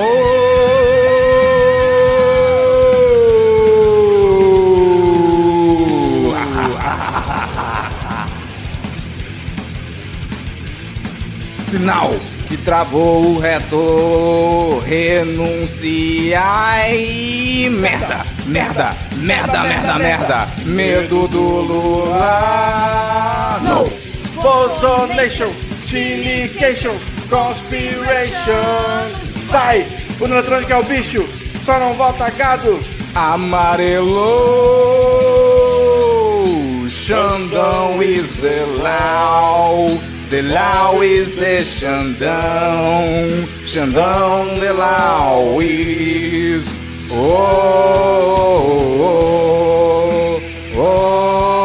Sinal que travou o reto, renunciai. Merda, merda, merda, merda, merda. Medo do Lula. Não. Bosonation, Silication, Conspiration. Vai, o eletrônico é o bicho, só não volta gado. Amarelo. Xandão is the law. The law is the Xandão. Xandão, the law is. Oh, oh, oh, oh,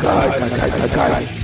Cai, cai, cai, cai. Cai,